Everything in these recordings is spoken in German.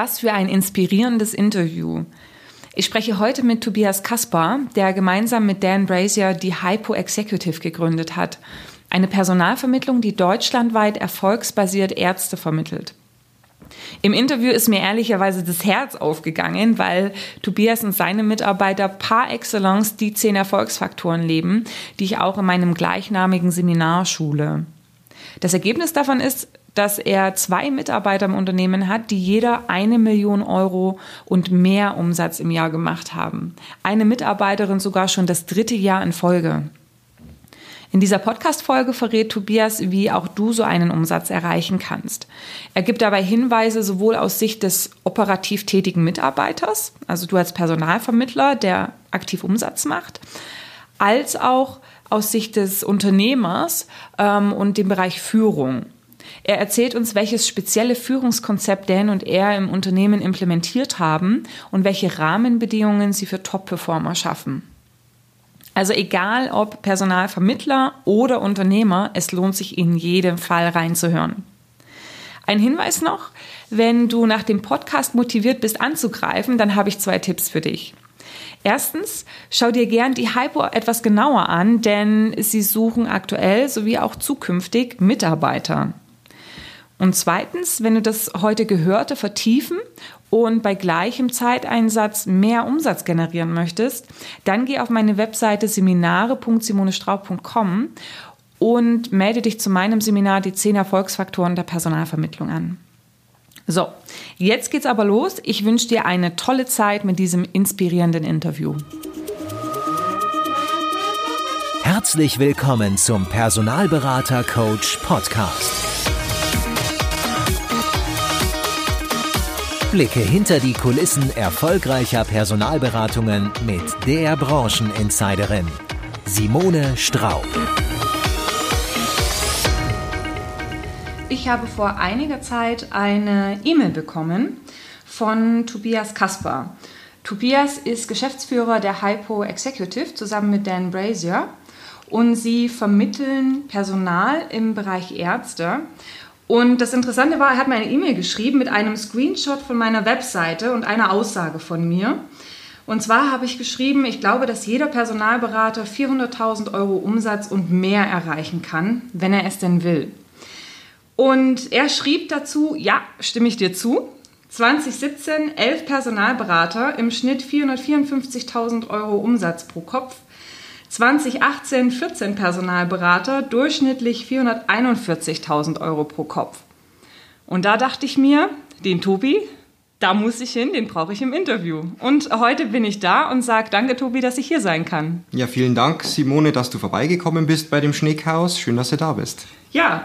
Was für ein inspirierendes Interview. Ich spreche heute mit Tobias Kaspar, der gemeinsam mit Dan Brazier die Hypo Executive gegründet hat. Eine Personalvermittlung, die deutschlandweit erfolgsbasiert Ärzte vermittelt. Im Interview ist mir ehrlicherweise das Herz aufgegangen, weil Tobias und seine Mitarbeiter par excellence die zehn Erfolgsfaktoren leben, die ich auch in meinem gleichnamigen Seminar schule. Das Ergebnis davon ist, dass er zwei Mitarbeiter im Unternehmen hat, die jeder eine Million Euro und mehr Umsatz im Jahr gemacht haben. Eine Mitarbeiterin sogar schon das dritte Jahr in Folge. In dieser Podcast-Folge verrät Tobias, wie auch du so einen Umsatz erreichen kannst. Er gibt dabei Hinweise sowohl aus Sicht des operativ tätigen Mitarbeiters, also du als Personalvermittler, der aktiv Umsatz macht, als auch aus Sicht des Unternehmers ähm, und dem Bereich Führung. Er erzählt uns, welches spezielle Führungskonzept Dan und er im Unternehmen implementiert haben und welche Rahmenbedingungen sie für Top-Performer schaffen. Also egal ob Personalvermittler oder Unternehmer, es lohnt sich in jedem Fall reinzuhören. Ein Hinweis noch, wenn du nach dem Podcast motiviert bist anzugreifen, dann habe ich zwei Tipps für dich. Erstens, schau dir gern die Hypo etwas genauer an, denn sie suchen aktuell sowie auch zukünftig Mitarbeiter. Und zweitens, wenn du das heute Gehörte vertiefen und bei gleichem Zeiteinsatz mehr Umsatz generieren möchtest, dann geh auf meine Webseite seminare.simonestraub.com und melde dich zu meinem Seminar die 10 Erfolgsfaktoren der Personalvermittlung an. So, jetzt geht's aber los. Ich wünsche dir eine tolle Zeit mit diesem inspirierenden Interview. Herzlich willkommen zum Personalberater Coach Podcast. Blicke hinter die Kulissen erfolgreicher Personalberatungen mit der Brancheninsiderin Simone Straub. Ich habe vor einiger Zeit eine E-Mail bekommen von Tobias Kasper. Tobias ist Geschäftsführer der Hypo Executive zusammen mit Dan Brazier und sie vermitteln Personal im Bereich Ärzte und das Interessante war, er hat mir eine E-Mail geschrieben mit einem Screenshot von meiner Webseite und einer Aussage von mir. Und zwar habe ich geschrieben, ich glaube, dass jeder Personalberater 400.000 Euro Umsatz und mehr erreichen kann, wenn er es denn will. Und er schrieb dazu, ja, stimme ich dir zu. 2017 11 Personalberater, im Schnitt 454.000 Euro Umsatz pro Kopf. 2018 14 Personalberater, durchschnittlich 441.000 Euro pro Kopf. Und da dachte ich mir, den Tobi, da muss ich hin, den brauche ich im Interview. Und heute bin ich da und sage danke, Tobi, dass ich hier sein kann. Ja, vielen Dank, Simone, dass du vorbeigekommen bist bei dem Schneekhaus. Schön, dass du da bist. Ja,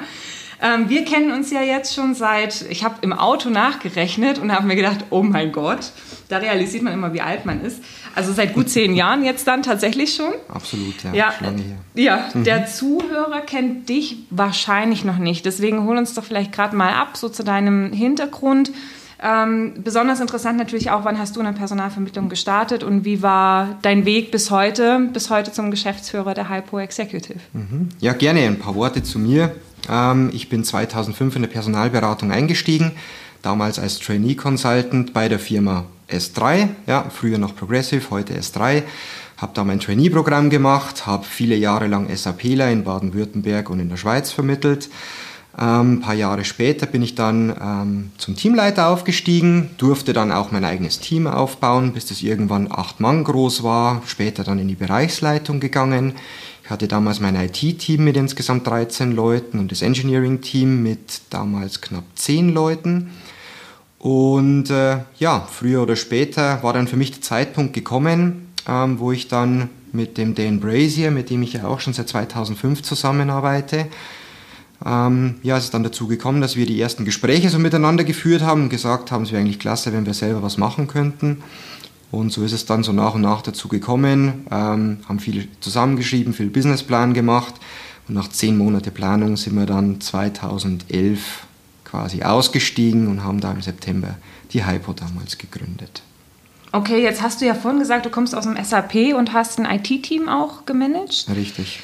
ähm, wir kennen uns ja jetzt schon seit, ich habe im Auto nachgerechnet und habe mir gedacht, oh mein Gott, da realisiert man immer, wie alt man ist. Also seit gut zehn Jahren jetzt dann tatsächlich schon. Absolut, ja. Ja, ja mhm. der Zuhörer kennt dich wahrscheinlich noch nicht. Deswegen hol uns doch vielleicht gerade mal ab, so zu deinem Hintergrund. Ähm, besonders interessant natürlich auch, wann hast du eine Personalvermittlung gestartet und wie war dein Weg bis heute, bis heute zum Geschäftsführer der Hypo Executive? Mhm. Ja, gerne ein paar Worte zu mir. Ähm, ich bin 2005 in der Personalberatung eingestiegen, damals als Trainee Consultant bei der Firma S3, ja, früher noch Progressive, heute S3. Habe da mein Trainee-Programm gemacht, habe viele Jahre lang SAPler in Baden-Württemberg und in der Schweiz vermittelt. Ähm, ein paar Jahre später bin ich dann ähm, zum Teamleiter aufgestiegen, durfte dann auch mein eigenes Team aufbauen, bis das irgendwann acht Mann groß war, später dann in die Bereichsleitung gegangen. Ich hatte damals mein IT-Team mit insgesamt 13 Leuten und das Engineering-Team mit damals knapp 10 Leuten. Und äh, ja, früher oder später war dann für mich der Zeitpunkt gekommen, ähm, wo ich dann mit dem Dan Brazier, mit dem ich ja auch schon seit 2005 zusammenarbeite, ähm, ja, es ist dann dazu gekommen, dass wir die ersten Gespräche so miteinander geführt haben und gesagt haben, es wäre eigentlich klasse, wenn wir selber was machen könnten. Und so ist es dann so nach und nach dazu gekommen, ähm, haben viel zusammengeschrieben, viel Businessplan gemacht und nach zehn Monate Planung sind wir dann 2011 quasi ausgestiegen und haben da im September die Hypo damals gegründet. Okay, jetzt hast du ja vorhin gesagt, du kommst aus dem SAP und hast ein IT-Team auch gemanagt. Richtig.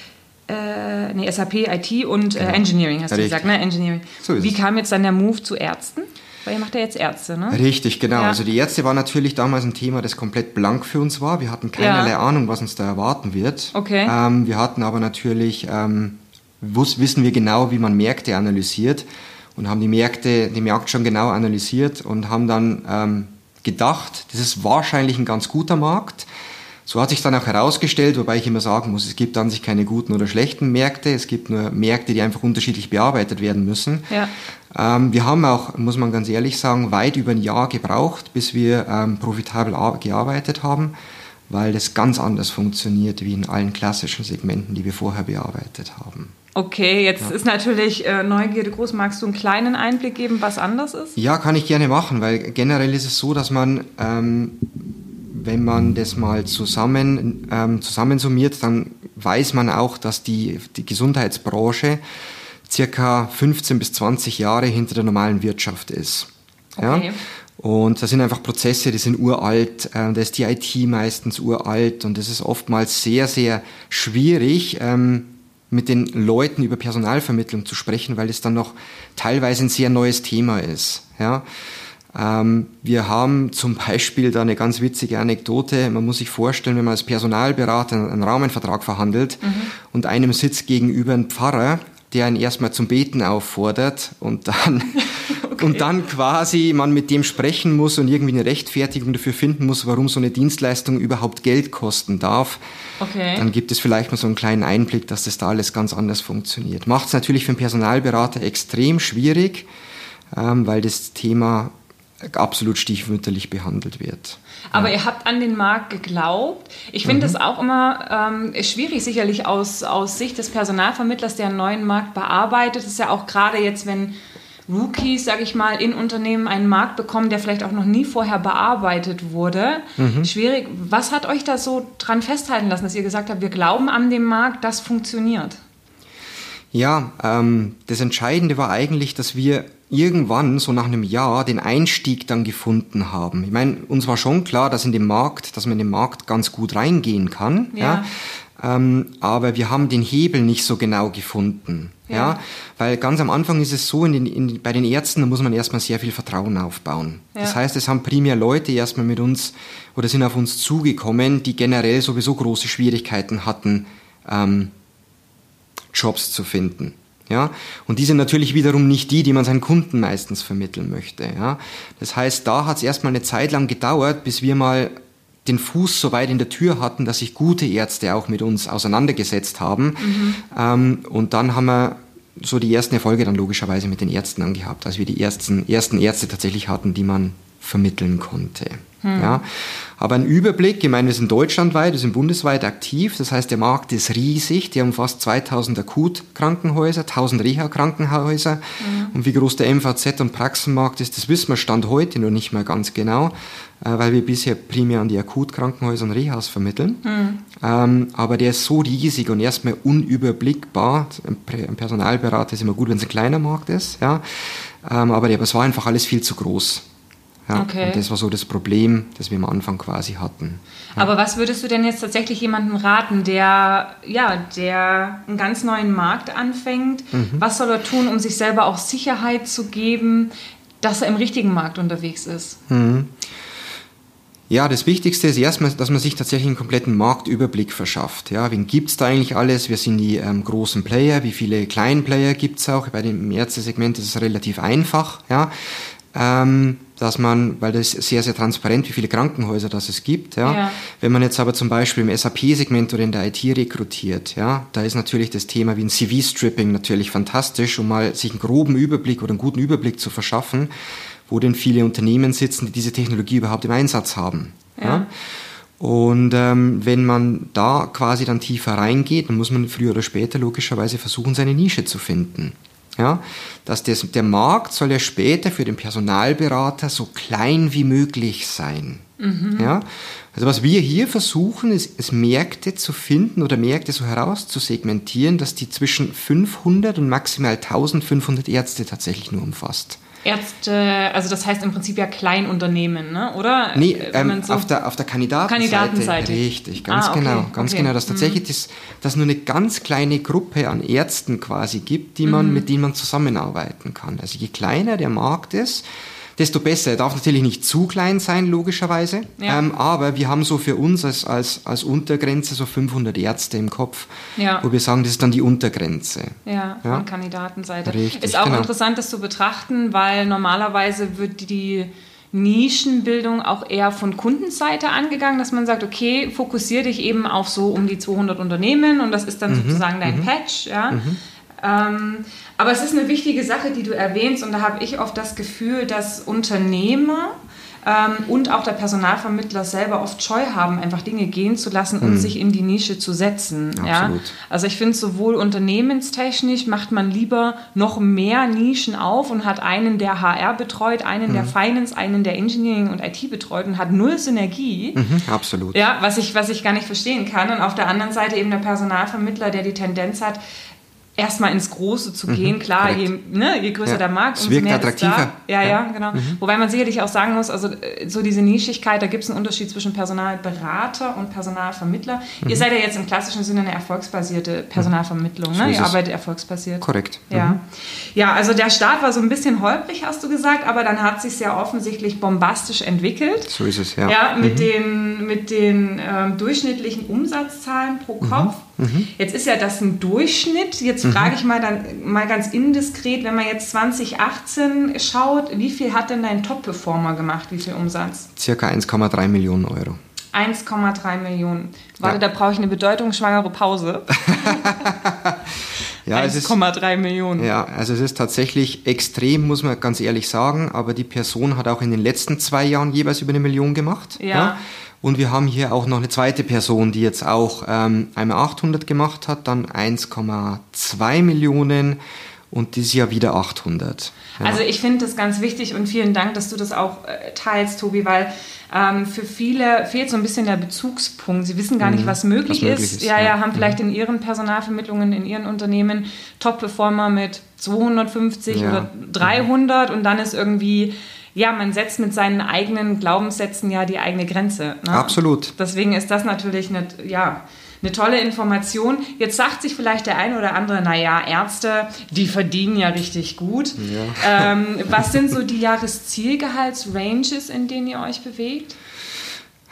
Äh, nee, SAP, IT und äh, genau. Engineering hast du Richtig. gesagt, ne? Engineering. So Wie kam jetzt dann der Move zu Ärzten? Weil ihr macht ja jetzt Ärzte, ne? Richtig, genau. Ja. Also die Ärzte war natürlich damals ein Thema, das komplett blank für uns war. Wir hatten keinerlei Ja. Ahnung, was uns da erwarten wird. Okay. Ähm, wir hatten aber natürlich, ähm, wissen wir genau, wie man Märkte analysiert und haben die Märkte, den Markt schon genau analysiert und haben dann ähm, gedacht, das ist wahrscheinlich ein ganz guter Markt. So hat sich dann auch herausgestellt, wobei ich immer sagen muss, es gibt an sich keine guten oder schlechten Märkte, es gibt nur Märkte, die einfach unterschiedlich bearbeitet werden müssen. Ja. Ähm, wir haben auch, muss man ganz ehrlich sagen, weit über ein Jahr gebraucht, bis wir ähm, profitabel ar- gearbeitet haben, weil das ganz anders funktioniert wie in allen klassischen Segmenten, die wir vorher bearbeitet haben. Okay, jetzt ist natürlich äh, Neugierde groß. Magst du einen kleinen Einblick geben, was anders ist? Ja, kann ich gerne machen, weil generell ist es so, dass man, ähm, wenn man das mal zusammen, ähm, zusammensummiert, dann weiß man auch, dass die, die Gesundheitsbranche circa 15 bis 20 Jahre hinter der normalen Wirtschaft ist. Okay. Ja? Und das sind einfach Prozesse, die sind uralt, äh, da ist die IT meistens uralt und es ist oftmals sehr, sehr schwierig, ähm, mit den Leuten über Personalvermittlung zu sprechen, weil es dann noch teilweise ein sehr neues Thema ist. Ja? Ähm, wir haben zum Beispiel da eine ganz witzige Anekdote. Man muss sich vorstellen, wenn man als Personalberater einen Rahmenvertrag verhandelt und einem sitzt gegenüber ein Pfarrer, der ihn erstmal zum Beten auffordert und dann, und dann quasi man mit dem sprechen muss und irgendwie eine Rechtfertigung dafür finden muss, warum so eine Dienstleistung überhaupt Geld kosten darf. Okay. Dann gibt es vielleicht mal so einen kleinen Einblick, dass das da alles ganz anders funktioniert. Macht es natürlich für einen Personalberater extrem schwierig, ähm, weil das Thema absolut stiefmütterlich behandelt wird. Aber ihr habt an den Markt geglaubt. Ich finde Mhm. das auch immer ähm, schwierig, sicherlich aus, aus Sicht des Personalvermittlers, der einen neuen Markt bearbeitet. Das ist ja auch gerade jetzt, wenn Rookies, sage ich mal, in Unternehmen einen Markt bekommen, der vielleicht auch noch nie vorher bearbeitet wurde. Mhm. Schwierig. Was hat euch da so dran festhalten lassen, dass ihr gesagt habt, wir glauben an den Markt, das funktioniert? Ja, ähm, das Entscheidende war eigentlich, dass wir irgendwann, so nach einem Jahr, den Einstieg dann gefunden haben. Ich meine, uns war schon klar, dass in dem Markt, dass man in den Markt ganz gut reingehen kann. Ja. Ja. Ähm, aber wir haben den Hebel nicht so genau gefunden. Ja. Ja. Weil ganz am Anfang ist es so, in den, in, bei den Ärzten, da muss man erstmal sehr viel Vertrauen aufbauen. Ja. Das heißt, es haben primär Leute erstmal mit uns oder sind auf uns zugekommen, die generell sowieso große Schwierigkeiten hatten, ähm, Jobs zu finden. Ja, und die sind natürlich wiederum nicht die, die man seinen Kunden meistens vermitteln möchte. Ja, das heißt, da hat es erstmal eine Zeit lang gedauert, bis wir mal den Fuß so weit in der Tür hatten, dass sich gute Ärzte auch mit uns auseinandergesetzt haben. Ähm, und dann haben wir so die ersten Erfolge dann logischerweise mit den Ärzten angehabt, als wir die ersten, ersten Ärzte tatsächlich hatten, die man vermitteln konnte. Ja, aber ein Überblick, ich meine, wir sind deutschlandweit, wir sind bundesweit aktiv, das heißt, der Markt ist riesig, der umfasst 2000 Akutkrankenhäuser, 1000 Reha-Krankenhäuser und wie groß der MVZ- und Praxenmarkt ist, das wissen wir Stand heute noch nicht mal ganz genau, äh, weil wir bisher primär an die Akutkrankenhäuser und Rehas vermitteln. Ähm, aber der ist so riesig und erstmal unüberblickbar. Ein Personalberater ist immer gut, wenn es ein kleiner Markt ist, ja. Ähm, aber es war einfach alles viel zu groß. Ja, Okay. Und das war so das Problem, das wir am Anfang quasi hatten. Aber was würdest du denn jetzt tatsächlich jemandem raten, der, ja, der einen ganz neuen Markt anfängt? Mhm. Was soll er tun, um sich selber auch Sicherheit zu geben, dass er im richtigen Markt unterwegs ist? Ja, das Wichtigste ist erstmal, dass man sich tatsächlich einen kompletten Marktüberblick verschafft. Ja, wen gibt's da eigentlich alles? Wer sind die ähm, großen Player? Wie viele kleinen Player gibt's auch? Bei dem Ärztesegment ist es relativ einfach. Ja, dass man, weil das ist sehr, sehr transparent, wie viele Krankenhäuser das es gibt. Ja. Ja. Wenn man jetzt aber zum Beispiel im SAP-Segment oder in der IT rekrutiert, ja, da ist natürlich das Thema wie ein CV-Stripping natürlich fantastisch, um mal sich einen groben Überblick oder einen guten Überblick zu verschaffen, wo denn viele Unternehmen sitzen, die diese Technologie überhaupt im Einsatz haben. Ja. Und ähm, wenn man da quasi dann tiefer reingeht, dann muss man früher oder später logischerweise versuchen, seine Nische zu finden. Ja, dass das, der Markt soll ja später für den Personalberater so klein wie möglich sein. Ja, also was wir hier versuchen, ist, ist Märkte zu finden oder Märkte so herauszusegmentieren, dass die zwischen 500 und maximal 1500 Ärzte tatsächlich nur umfasst. Ärzte, also das heißt im Prinzip ja Kleinunternehmen, ne? oder? Nee, ähm, so- auf, der, auf der Kandidatenseite. Kandidatenseite. Richtig, ganz Ah, okay, genau. Ganz okay. Mhm. genau. Dass tatsächlich das, dass nur eine ganz kleine Gruppe an Ärzten quasi gibt, die Mhm. man, mit denen man zusammenarbeiten kann. Also je kleiner der Markt ist, desto besser. Er darf natürlich nicht zu klein sein, logischerweise. Ja. Ähm, aber wir haben so für uns als, als, als Untergrenze so 500 Ärzte im Kopf, ja. wo wir sagen, das ist dann die Untergrenze. Ja, von? Kandidatenseite. Richtig, ist auch genau. interessant, das zu betrachten, weil normalerweise wird die Nischenbildung auch eher von Kundenseite angegangen, dass man sagt, okay, fokussiere dich eben auf so um die 200 Unternehmen und das ist dann mhm. sozusagen dein mhm. Patch. Ja? Mhm. Ähm, aber es ist eine wichtige Sache, die du erwähnst und da habe ich oft das Gefühl, dass Unternehmer ähm, und auch der Personalvermittler selber oft Scheu haben, einfach Dinge gehen zu lassen und mhm. sich in die Nische zu setzen. Absolut. Ja? Also ich finde, sowohl unternehmenstechnisch macht man lieber noch mehr Nischen auf und hat einen, der HR betreut, einen, mhm. der Finance, einen, der Engineering und IT betreut und hat null Synergie. Mhm, absolut. Ja, was ich, was ich gar nicht verstehen kann. Und auf der anderen Seite eben der Personalvermittler, der die Tendenz hat, erstmal ins Große zu gehen. Mhm, Klar, je, ne, je, größer ja. der Markt, umso mehr attraktiver. ist da. Ja, ja, ja genau. Mhm. Wobei man sicherlich auch sagen muss, also äh, so diese Nischigkeit, da gibt es einen Unterschied zwischen Personalberater und Personalvermittler. Mhm. Ihr seid ja jetzt im klassischen Sinne eine erfolgsbasierte Personalvermittlung, ne? Ihr arbeitet erfolgsbasiert. Korrekt. Ja. Mhm. ja, also der Start war so ein bisschen holprig, hast du gesagt, aber dann hat sich sehr offensichtlich bombastisch entwickelt. So ist es, ja. Ja, mit mhm. den, mit den ähm, durchschnittlichen Umsatzzahlen pro mhm. Jetzt ist ja das ein Durchschnitt. Jetzt mhm. frage ich mal dann mal ganz indiskret, wenn man jetzt 2018 schaut, wie viel hat denn dein Top-Performer gemacht? Wie viel Umsatz? Circa 1,3 Millionen Euro. 1,3 Millionen. Warte, ja. da brauche ich eine bedeutungsschwangere Pause. ja, 1,3 Millionen. Ja, also es ist tatsächlich extrem, muss man ganz ehrlich sagen, aber die Person hat auch in den letzten zwei Jahren jeweils über eine Million gemacht. ja? ja? Und wir haben hier auch noch eine zweite Person, die jetzt auch ähm, einmal 800 gemacht hat, dann 1,2 Millionen und dieses Jahr wieder 800. Ja. Also ich finde das ganz wichtig und vielen Dank, dass du das auch äh, teilst, Tobi, weil ähm, für viele fehlt so ein bisschen der Bezugspunkt. Sie wissen gar nicht, mhm. was möglich, was möglich ist. ist. Ja, ja, haben mhm. vielleicht in ihren Personalvermittlungen, in ihren Unternehmen Top-Performer mit 250 ja. oder 300 und dann ist irgendwie ja, man setzt mit seinen eigenen Glaubenssätzen ja die eigene Grenze. Ne? Absolut. Deswegen ist das natürlich eine, ja, eine tolle Information. Jetzt sagt sich vielleicht der eine oder andere, naja, Ärzte, die verdienen ja richtig gut. Ja. Ähm, was sind so die Jahreszielgehaltsranges, in denen ihr euch bewegt?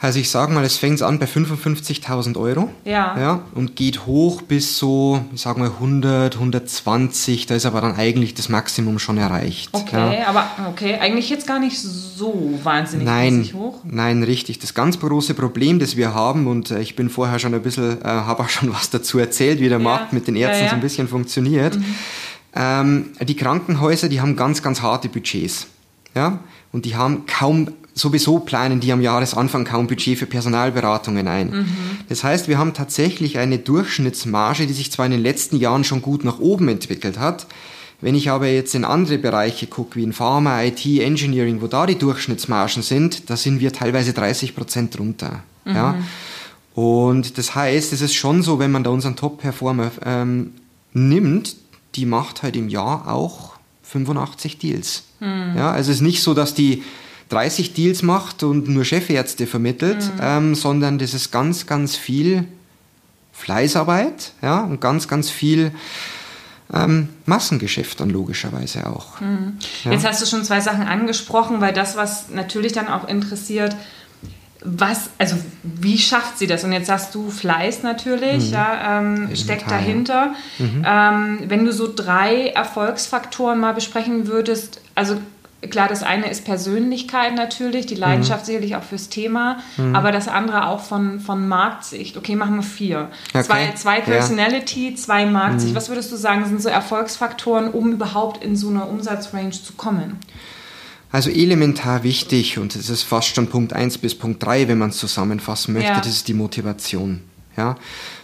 Also ich sage mal, es fängt an bei 55.000 Euro ja. Ja, und geht hoch bis so, ich sage mal 100, 120. Da ist aber dann eigentlich das Maximum schon erreicht. Okay, ja. aber okay, eigentlich jetzt gar nicht so wahnsinnig nein, hoch. Nein, richtig. Das ganz große Problem, das wir haben und äh, ich bin vorher schon ein bisschen, äh, habe auch schon was dazu erzählt, wie der. Markt mit den Ärzten so ein bisschen funktioniert. Mhm. Ähm, die Krankenhäuser, die haben ganz, ganz harte Budgets. Ja, und die haben kaum sowieso planen die am Jahresanfang kaum Budget für Personalberatungen ein. Mhm. Das heißt, wir haben tatsächlich eine Durchschnittsmarge, die sich zwar in den letzten Jahren schon gut nach oben entwickelt hat, wenn ich aber jetzt in andere Bereiche gucke, wie in Pharma, IT, Engineering, wo da die Durchschnittsmargen sind, da sind wir teilweise 30 Prozent drunter. Mhm. Ja? Und das heißt, es ist schon so, wenn man da unseren Top-Performer ähm, nimmt, die macht halt im Jahr auch 85 Deals. Mhm. Ja, also es ist nicht so, dass die 30 Deals macht und nur Chefärzte vermittelt, mhm. ähm, sondern das ist ganz, ganz viel Fleißarbeit ja, und ganz, ganz viel ähm, Massengeschäft dann logischerweise auch. Mhm. Ja. Jetzt hast du schon zwei Sachen angesprochen, weil das, was natürlich dann auch interessiert, was, also wie schafft sie das? Und jetzt sagst du Fleiß natürlich, mhm. ja, ähm, steckt dahinter. Mhm. Ähm, wenn du so drei Erfolgsfaktoren mal besprechen würdest, also Klar, das eine ist Persönlichkeit natürlich, die Leidenschaft mhm. sicherlich auch fürs Thema, mhm. aber das andere auch von, von Marktsicht. Okay, machen wir vier. Okay. Zwei, zwei Personality, ja. zwei Marktsicht. Mhm. Was würdest du sagen, sind so Erfolgsfaktoren, um überhaupt in so eine Umsatzrange zu kommen? Also elementar wichtig, und das ist fast schon Punkt 1 bis Punkt 3, wenn man es zusammenfassen möchte, ja. das ist die Motivation. Ja?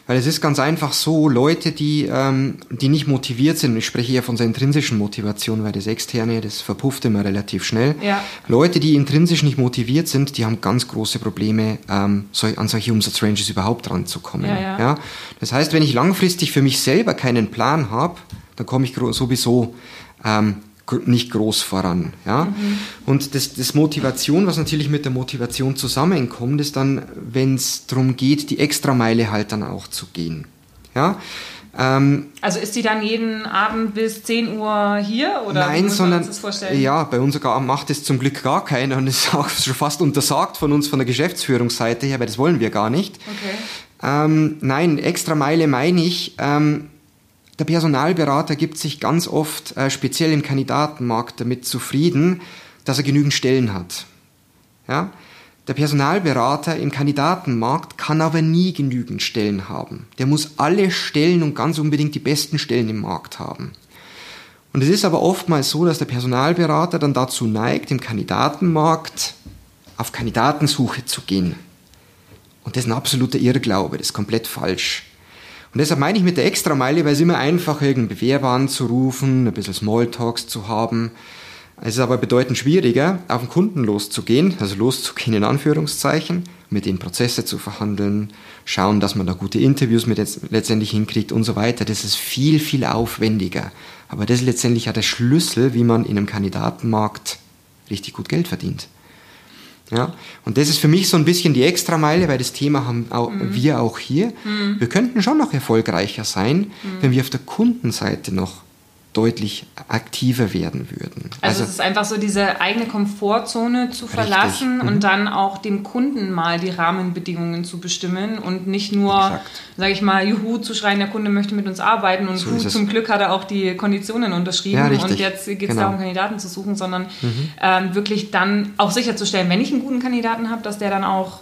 Weil es ist ganz einfach so, Leute, die, ähm, die nicht motiviert sind, ich spreche ja von der intrinsischen Motivation, weil das Externe, das verpufft immer relativ schnell. Ja. Leute, die intrinsisch nicht motiviert sind, die haben ganz große Probleme, ähm, an solche Umsatzranges überhaupt ranzukommen. Ja, ja. ja? Das heißt, wenn ich langfristig für mich selber keinen Plan habe, dann komme ich sowieso ähm, nicht groß voran. Ja? Mhm. Und das, das Motivation, was natürlich mit der Motivation zusammenkommt, ist dann, wenn es darum geht, die Extrameile halt dann auch zu gehen. Ja? Ähm, also ist die dann jeden Abend bis 10 Uhr hier? Oder nein, sondern ja, bei uns sogar macht es zum Glück gar keiner und ist auch schon fast untersagt von uns von der Geschäftsführungsseite her, weil das wollen wir gar nicht. Okay. Ähm, nein, extra Meile meine ich. Ähm, der Personalberater gibt sich ganz oft, äh, speziell im Kandidatenmarkt, damit zufrieden, dass er genügend Stellen hat. Ja? Der Personalberater im Kandidatenmarkt kann aber nie genügend Stellen haben. Der muss alle Stellen und ganz unbedingt die besten Stellen im Markt haben. Und es ist aber oftmals so, dass der Personalberater dann dazu neigt, im Kandidatenmarkt auf Kandidatensuche zu gehen. Und das ist ein absoluter Irrglaube, das ist komplett falsch. Und deshalb meine ich mit der Extrameile, weil es immer einfach irgendeinen Bewerber anzurufen, ein bisschen Smalltalks zu haben, es ist aber bedeutend schwieriger, auf den Kunden loszugehen, also loszugehen in Anführungszeichen, mit ihnen Prozesse zu verhandeln, schauen, dass man da gute Interviews mit letztendlich hinkriegt und so weiter. Das ist viel, viel aufwendiger. Aber das ist letztendlich ja der Schlüssel, wie man in einem Kandidatenmarkt richtig gut Geld verdient. Ja, und das ist für mich so ein bisschen die Extrameile, weil das Thema haben auch mhm. wir auch hier. Mhm. Wir könnten schon noch erfolgreicher sein, mhm. wenn wir auf der Kundenseite noch deutlich aktiver werden würden. Also, also, es ist einfach so diese eigene Komfortzone zu verlassen mhm. und dann auch dem Kunden mal die Rahmenbedingungen zu bestimmen und nicht nur, sage ich mal, Juhu zu schreien, der Kunde möchte mit uns arbeiten und so zum Glück hat er auch die Konditionen unterschrieben ja, und jetzt geht es genau. darum, Kandidaten zu suchen, sondern mhm. ähm, wirklich dann auch sicherzustellen, wenn ich einen guten Kandidaten habe, dass der dann auch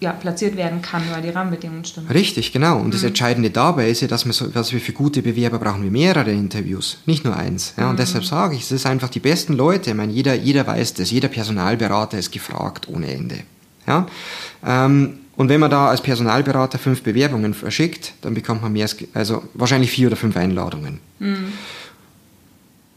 ja, platziert werden kann, weil die Rahmenbedingungen stimmen. Richtig, genau. Und mhm. das Entscheidende dabei ist ja, dass wir, so, dass wir für gute Bewerber brauchen wir mehrere Interviews, nicht nur eins. Ja, und mhm. deshalb sage ich, es ist einfach die besten Leute. Ich meine, jeder, jeder weiß das, jeder Personalberater ist gefragt ohne Ende. Ja? Ähm, und wenn man da als Personalberater fünf Bewerbungen verschickt, dann bekommt man mehr, also wahrscheinlich vier oder fünf Einladungen. Mhm.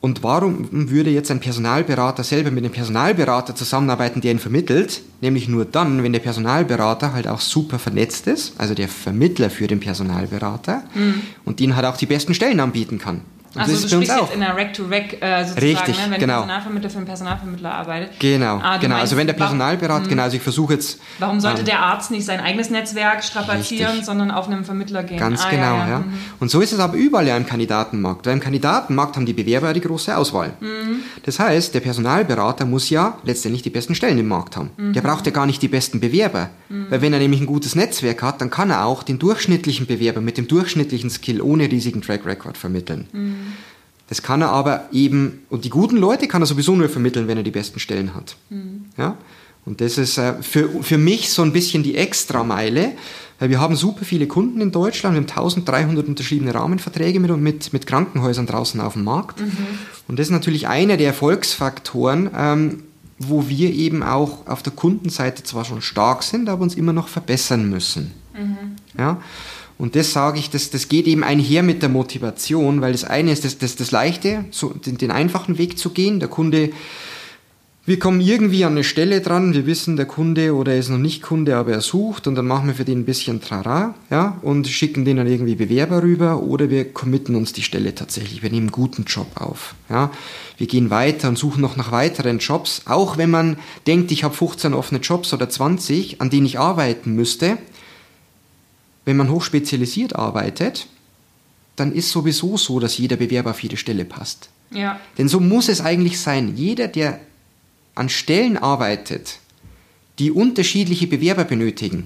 Und warum würde jetzt ein Personalberater selber mit einem Personalberater zusammenarbeiten, der ihn vermittelt? Nämlich nur dann, wenn der Personalberater halt auch super vernetzt ist, also der Vermittler für den Personalberater mhm. und den halt auch die besten Stellen anbieten kann. Und also du sprichst jetzt in der Rack-to-Rack äh, sozusagen, Richtig, ne? wenn genau. der Personalvermittler für einen Personalvermittler arbeitet. Genau, ah, genau. also wenn der Personalberater, hm. genau, also ich versuche jetzt... Warum sollte ähm, der Arzt nicht sein eigenes Netzwerk strapazieren, richtig. sondern auf einen Vermittler gehen? Ganz ah, genau, ja. ja. Mhm. Und so ist es aber überall ja im Kandidatenmarkt. Weil im Kandidatenmarkt haben die Bewerber die große Auswahl. Mhm. Das heißt, der Personalberater muss ja letztendlich die besten Stellen im Markt haben. Mhm. Der braucht ja gar nicht die besten Bewerber. Mhm. Weil wenn er nämlich ein gutes Netzwerk hat, dann kann er auch den durchschnittlichen Bewerber mit dem durchschnittlichen Skill ohne riesigen Track Record vermitteln. Das kann er aber eben, und die guten Leute kann er sowieso nur vermitteln, wenn er die besten Stellen hat. Mhm. Ja? Und das ist äh, für, für mich so ein bisschen die Extrameile, weil wir haben super viele Kunden in Deutschland, wir haben 1300 unterschriebene Rahmenverträge mit, mit, mit Krankenhäusern draußen auf dem Markt. Mhm. Und das ist natürlich einer der Erfolgsfaktoren, ähm, wo wir eben auch auf der Kundenseite zwar schon stark sind, aber uns immer noch verbessern müssen. Mhm. Ja? Und das sage ich, das, das geht eben einher mit der Motivation, weil das eine ist das, das, das Leichte, so den, den einfachen Weg zu gehen. Der Kunde, wir kommen irgendwie an eine Stelle dran, wir wissen, der Kunde oder er ist noch nicht Kunde, aber er sucht und dann machen wir für den ein bisschen Trara ja, und schicken den dann irgendwie Bewerber rüber oder wir committen uns die Stelle tatsächlich, wir nehmen einen guten Job auf. Ja. Wir gehen weiter und suchen noch nach weiteren Jobs, auch wenn man denkt, ich habe 15 offene Jobs oder 20, an denen ich arbeiten müsste, wenn man hochspezialisiert arbeitet, dann ist sowieso so, dass jeder Bewerber auf jede Stelle passt. Ja. Denn so muss es eigentlich sein. Jeder, der an Stellen arbeitet, die unterschiedliche Bewerber benötigen,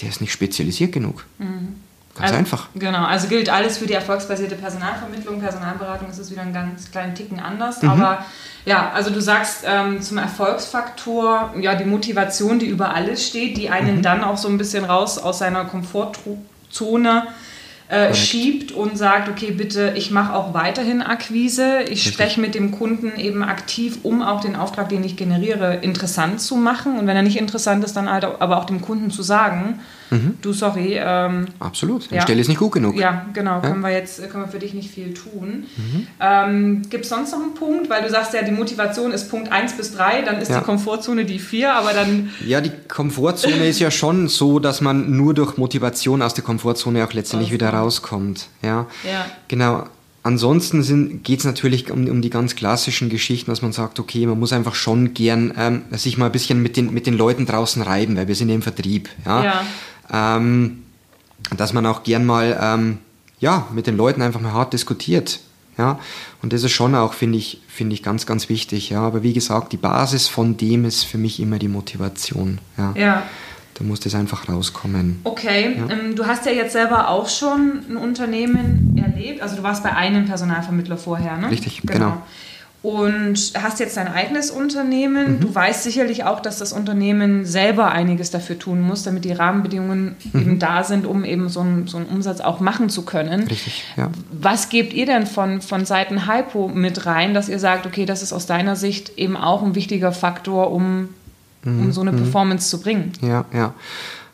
der ist nicht spezialisiert genug. Mhm. Ganz also, einfach. Genau, also gilt alles für die erfolgsbasierte Personalvermittlung. Personalberatung ist es wieder einen ganz kleinen Ticken anders. Mhm. Aber ja, also du sagst ähm, zum Erfolgsfaktor, ja, die Motivation, die über alles steht, die einen mhm. dann auch so ein bisschen raus aus seiner Komfortzone äh, schiebt und sagt, okay, bitte, ich mache auch weiterhin Akquise, ich spreche mit dem Kunden eben aktiv, um auch den Auftrag, den ich generiere, interessant zu machen und wenn er nicht interessant ist, dann halt aber auch dem Kunden zu sagen, mhm. du, sorry. Ähm, Absolut, die ja. Stelle ist nicht gut genug. Ja, genau, ja? können wir jetzt können wir für dich nicht viel tun. Mhm. Ähm, Gibt es sonst noch einen Punkt, weil du sagst ja, die Motivation ist Punkt 1 bis 3, dann ist ja. die Komfortzone die 4, aber dann... Ja, die Komfortzone ist ja schon so, dass man nur durch Motivation aus der Komfortzone auch letztendlich wieder rauskommt. Ja, ja. genau. Ansonsten geht es natürlich um, um, die ganz klassischen Geschichten, dass man sagt, okay, man muss einfach schon gern ähm, sich mal ein bisschen mit den, mit den Leuten draußen reiben, weil wir sind ja im Vertrieb. Ja. ja. Ähm, dass man auch gern mal ähm, ja, mit den Leuten einfach mal hart diskutiert. Ja, und das ist schon auch, finde ich, finde ich ganz, ganz wichtig. Ja, aber wie gesagt, die Basis von dem ist für mich immer die Motivation. Ja. Ja. Da muss das einfach rauskommen. Okay, ähm, du hast ja jetzt selber auch schon ein Unternehmen erlebt. Also du warst bei einem Personalvermittler vorher, ne? Richtig, genau. Und hast jetzt dein eigenes Unternehmen. Mhm. Du weißt sicherlich auch, dass das Unternehmen selber einiges dafür tun muss, damit die Rahmenbedingungen Mhm. eben da sind, um eben so einen, so einen Umsatz auch machen zu können. Richtig, ja. Was gebt ihr denn von, von Seiten Hypo mit rein, dass ihr sagt, okay, das ist aus deiner Sicht eben auch ein wichtiger Faktor, um. Um so eine Performance zu bringen? Ja, ja.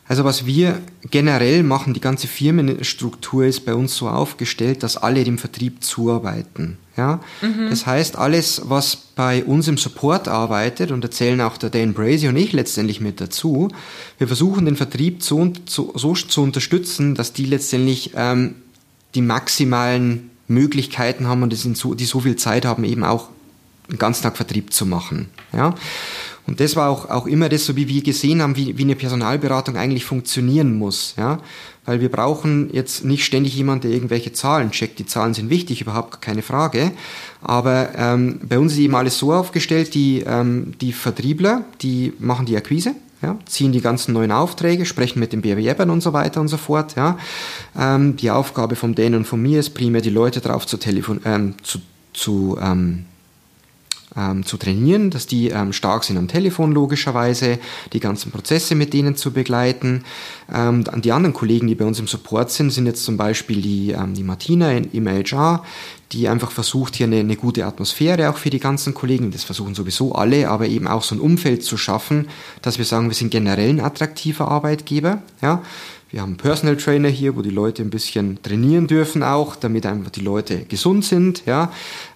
Also was wir generell machen, die ganze Firmenstruktur ist bei uns so aufgestellt, dass alle dem Vertrieb zuarbeiten. Ja? Das heißt, alles, was bei uns im Support arbeitet, und da zählen auch der Dan Brazy und ich letztendlich mit dazu, wir versuchen den Vertrieb zu, zu, so zu unterstützen, dass die letztendlich ähm, die maximalen Möglichkeiten haben und die, so, die so viel Zeit haben, eben auch den ganzen Tag Vertrieb zu machen. Ja? Und das war auch, auch immer das, so wie wir gesehen haben, wie, wie eine Personalberatung eigentlich funktionieren muss. Ja? Weil wir brauchen jetzt nicht ständig jemanden, der irgendwelche Zahlen checkt. Die Zahlen sind wichtig, überhaupt keine Frage. Aber ähm, bei uns ist eben alles so aufgestellt, die, ähm, die Vertriebler, die machen die Akquise, ja, ziehen die ganzen neuen Aufträge, sprechen mit den Bewerbern und so weiter und so fort. Ja. Ähm, die Aufgabe von denen und von mir ist primär, die Leute darauf zu, telefon ähm, zu, zu ähm, ähm, zu trainieren, dass die ähm, stark sind am Telefon logischerweise, die ganzen Prozesse mit denen zu begleiten. Ähm, die anderen Kollegen, die bei uns im Support sind, sind jetzt zum Beispiel die, ähm, die Martina in, im HR, die einfach versucht, hier eine, eine gute Atmosphäre auch für die ganzen Kollegen, das versuchen sowieso alle, aber eben auch so ein Umfeld zu schaffen, dass wir sagen, wir sind generell ein attraktiver Arbeitgeber. Ja? Wir haben einen Personal Trainer hier, wo die Leute ein bisschen trainieren dürfen auch, damit einfach die Leute gesund sind. Ja,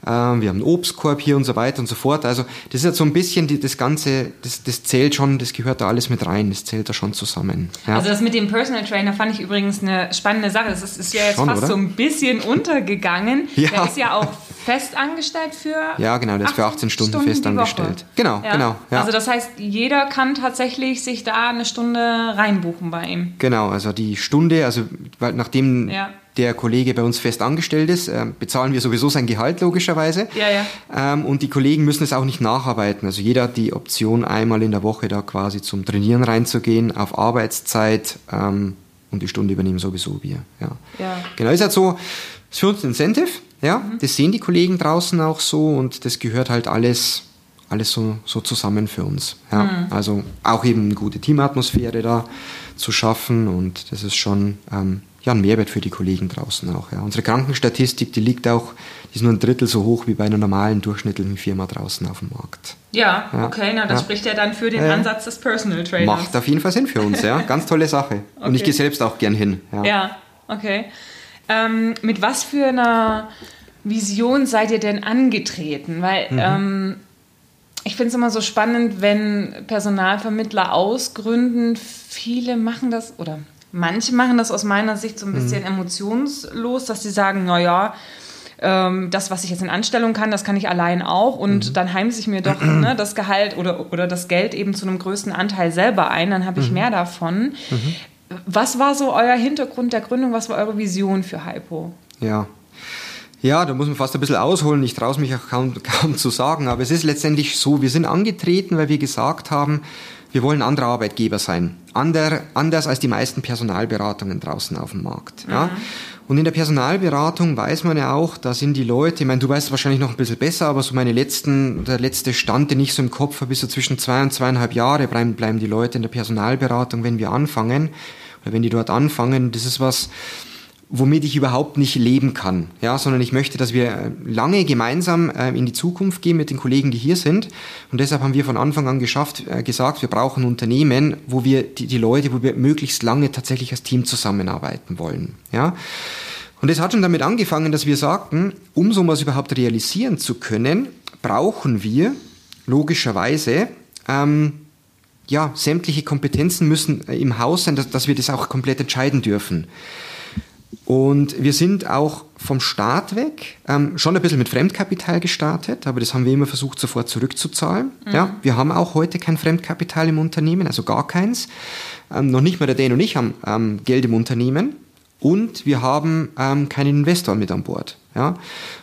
ähm, wir haben einen Obstkorb hier und so weiter und so fort. Also das ist jetzt so ein bisschen die, das Ganze, das, das zählt schon, das gehört da alles mit rein, das zählt da schon zusammen. Ja. Also das mit dem Personal Trainer fand ich übrigens eine spannende Sache. Das ist, ist ja jetzt Schon, fast oder? so ein bisschen untergegangen. Ja. Der ist ja auch fest angestellt für Ja, genau, der ist für 18 Stunden fest die Woche. angestellt. Genau, ja. genau, ja. Also das heißt, jeder kann tatsächlich sich da eine Stunde reinbuchen bei ihm. Genau, also die Stunde, also weil nachdem Ja. der Kollege bei uns fest angestellt ist, äh, bezahlen wir sowieso sein Gehalt logischerweise. Ja, ja. Ähm, und die Kollegen müssen es auch nicht nacharbeiten. Also jeder hat die Option, einmal in der Woche da quasi zum Trainieren reinzugehen, auf Arbeitszeit ähm, und die Stunde übernehmen sowieso wir. Ja. Ja. Genau, ist halt so, ist für uns ein Incentive, ja, das sehen die Kollegen draußen auch so und das gehört halt alles, alles so, so zusammen für uns. Ja. Also auch eben eine gute Teamatmosphäre da zu schaffen und das ist schon ähm, ja, ein Mehrwert für die Kollegen draußen auch. Ja. Unsere Krankenstatistik, die liegt auch, die ist nur ein Drittel so hoch wie bei einer normalen durchschnittlichen Firma draußen auf dem Markt. Ja, Ja. okay, na das Ja. spricht ja dann für den. Ansatz des Personal Trainers. Macht auf jeden Fall Sinn für uns, ja. Ganz tolle Sache. Und ich Okay. gehe selbst auch gern hin. Ja, okay. Ähm, mit was für einer Vision seid ihr denn angetreten? Weil Mhm. ähm, ich finde es immer so spannend, wenn Personalvermittler ausgründen. Viele machen das oder manche machen das aus meiner Sicht so ein bisschen Mhm. emotionslos, dass sie sagen, naja, ähm, das, was ich jetzt in Anstellung kann, das kann ich allein auch und Mhm. dann heimse ich mir doch ne, das Gehalt oder, oder das Geld eben zu einem größten Anteil selber ein, dann Mhm. habe ich mehr davon. Was war so euer Hintergrund der Gründung? Was war eure Vision für Hypo? Ja. Ja, da muss man fast ein bisschen ausholen. Ich traue es mich auch kaum, kaum zu sagen. Aber es ist letztendlich so, wir sind angetreten, weil wir gesagt haben, wir wollen ein anderer Arbeitgeber sein. Ander, anders als die meisten Personalberatungen draußen auf dem Markt. Ja. Und in der Personalberatung weiß man ja auch, da sind die Leute, ich meine, du weißt wahrscheinlich noch ein bisschen besser, aber so meine letzten, der letzte Stand, den ich so im Kopf habe, ist so zwischen zwei und zweieinhalb Jahre bleiben, bleiben die Leute in der Personalberatung, wenn wir anfangen, oder wenn die dort anfangen. Das ist was, womit ich überhaupt nicht leben kann, ja, sondern ich möchte, dass wir äh, lange gemeinsam äh, in die Zukunft gehen mit den Kollegen, die hier sind. Und deshalb haben wir von Anfang an geschafft, äh, gesagt, wir brauchen Unternehmen, wo wir die, Leute, wo wir möglichst lange tatsächlich als Team zusammenarbeiten wollen, ja. Und es hat schon damit angefangen, dass wir sagten, um so was überhaupt realisieren zu können, brauchen wir logischerweise ähm, ja, sämtliche Kompetenzen müssen im Haus sein, dass, dass wir das auch komplett entscheiden dürfen. Und wir sind auch vom Start weg ähm, schon ein bisschen mit Fremdkapital gestartet, aber das haben wir immer versucht, sofort zurückzuzahlen. Ja, wir haben auch heute kein Fremdkapital im Unternehmen, also gar keins. Ähm, noch nicht mal der Dan und ich haben ähm, Geld im Unternehmen. und wir haben ähm, keinen Investor mit an Bord. Ja?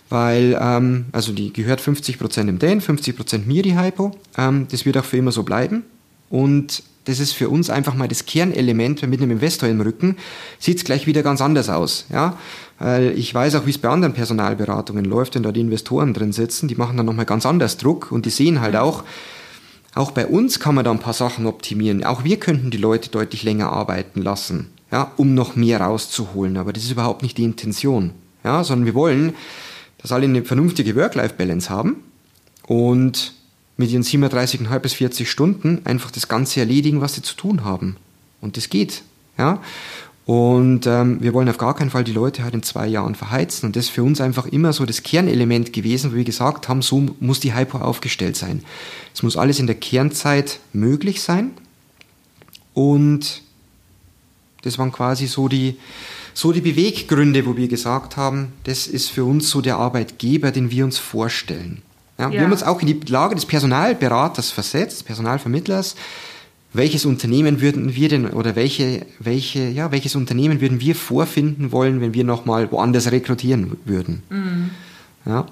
Weil, ähm, also die gehört 50% im Dan, 50% mir, die Hypo. Ähm, das wird auch für immer so bleiben. Und das ist für uns einfach mal das Kernelement, mit einem Investor im Rücken sieht es gleich wieder ganz anders aus. Ja? Weil ich weiß auch, wie es bei anderen Personalberatungen läuft, wenn da die Investoren drin sitzen, die machen dann nochmal ganz anders Druck und die sehen halt auch, auch bei uns kann man da ein paar Sachen optimieren. Auch wir könnten die Leute deutlich länger arbeiten lassen ja, um noch mehr rauszuholen. Aber das ist überhaupt nicht die Intention, ja, sondern wir wollen, dass alle eine vernünftige Work-Life-Balance haben und mit ihren 37,5 bis 40 Stunden einfach das Ganze erledigen, was sie zu tun haben. Und das geht, ja. Und ähm, wir wollen auf gar keinen Fall die Leute halt in zwei Jahren verheizen. Und das ist für uns einfach immer so das Kernelement gewesen, wo wir gesagt haben, so muss die Hypo aufgestellt sein. Es muss alles in der Kernzeit möglich sein. Und das waren quasi so die, so die Beweggründe, wo wir gesagt haben, das ist für uns so der Arbeitgeber, den wir uns vorstellen. Ja, ja. Wir haben uns auch in die Lage des Personalberaters versetzt, des Personalvermittlers. Welches Unternehmen würden wir denn oder welche, welche, ja, welches Unternehmen würden wir vorfinden wollen, wenn wir nochmal woanders rekrutieren würden? Mhm. Ja,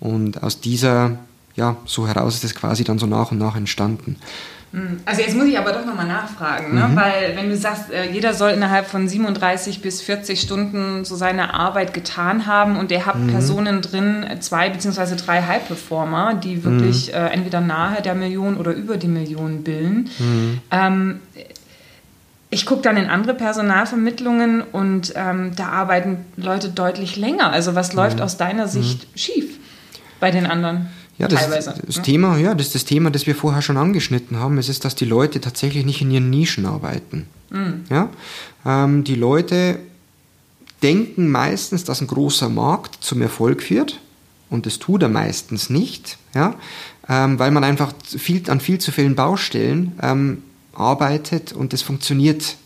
und aus dieser, ja, so heraus ist es quasi dann so nach und nach entstanden. Hm. Also jetzt muss ich aber doch nochmal nachfragen, ne? Mhm. weil wenn du sagst, äh, jeder soll innerhalb von 37 bis 40 Stunden so seine Arbeit getan haben und ihr habt mhm. Personen drin, zwei beziehungsweise drei High-Performer, die wirklich mhm. äh, entweder nahe der Million oder über die Million bilden. Mhm. Ähm, ich gucke dann in andere Personalvermittlungen und ähm, da arbeiten Leute deutlich länger. Also was läuft aus deiner Sicht mhm. schief bei den anderen? Ja, das, Teilweise, das ne? Thema, ja, das ist das Thema, das wir vorher schon angeschnitten haben. Es ist, dass die Leute tatsächlich nicht in ihren Nischen arbeiten. Mhm. Ja? Ähm, die Leute denken meistens, dass ein großer Markt zum Erfolg führt. Und das tut er meistens nicht, ja? Ähm, weil man einfach viel, an viel zu vielen Baustellen ähm, arbeitet und das funktioniert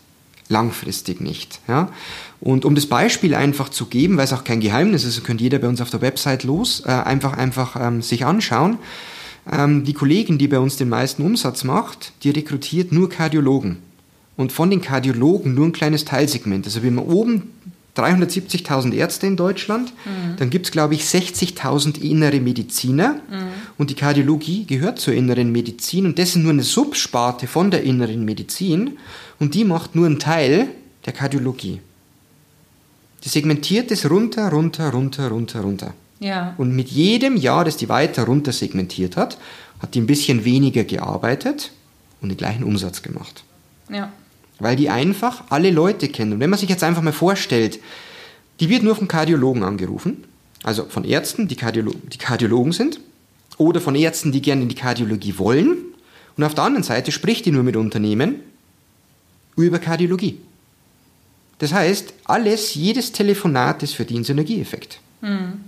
langfristig nicht. Ja? Und um das Beispiel einfach zu geben, weil es auch kein Geheimnis ist, könnte jeder bei uns auf der Website los, äh, einfach, einfach ähm, sich anschauen. Ähm, die Kollegin, die bei uns den meisten Umsatz macht, die rekrutiert nur Kardiologen. Und von den Kardiologen nur ein kleines Teilsegment. Also wenn man oben 370.000 Ärzte in Deutschland, mhm. dann gibt es, glaube ich, 60.000 innere Mediziner. Mhm. Und die Kardiologie gehört zur inneren Medizin. Und das ist nur eine Subsparte von der inneren Medizin. Und die macht nur einen Teil der Kardiologie. Die segmentiert es runter, runter, runter, runter, runter. Ja. Und mit jedem Jahr, das die weiter runter segmentiert hat, hat die ein bisschen weniger gearbeitet und den gleichen Umsatz gemacht. Ja. Weil die einfach alle Leute kennen. Und wenn man sich jetzt einfach mal vorstellt, die wird nur vom Kardiologen angerufen, also von Ärzten, die, Kardiolo die Kardiologen sind, oder von Ärzten, die gerne in die Kardiologie wollen. Und auf der anderen Seite spricht die nur mit Unternehmen über Kardiologie. Das heißt, alles, jedes Telefonat ist für die ein Synergieeffekt. Mhm.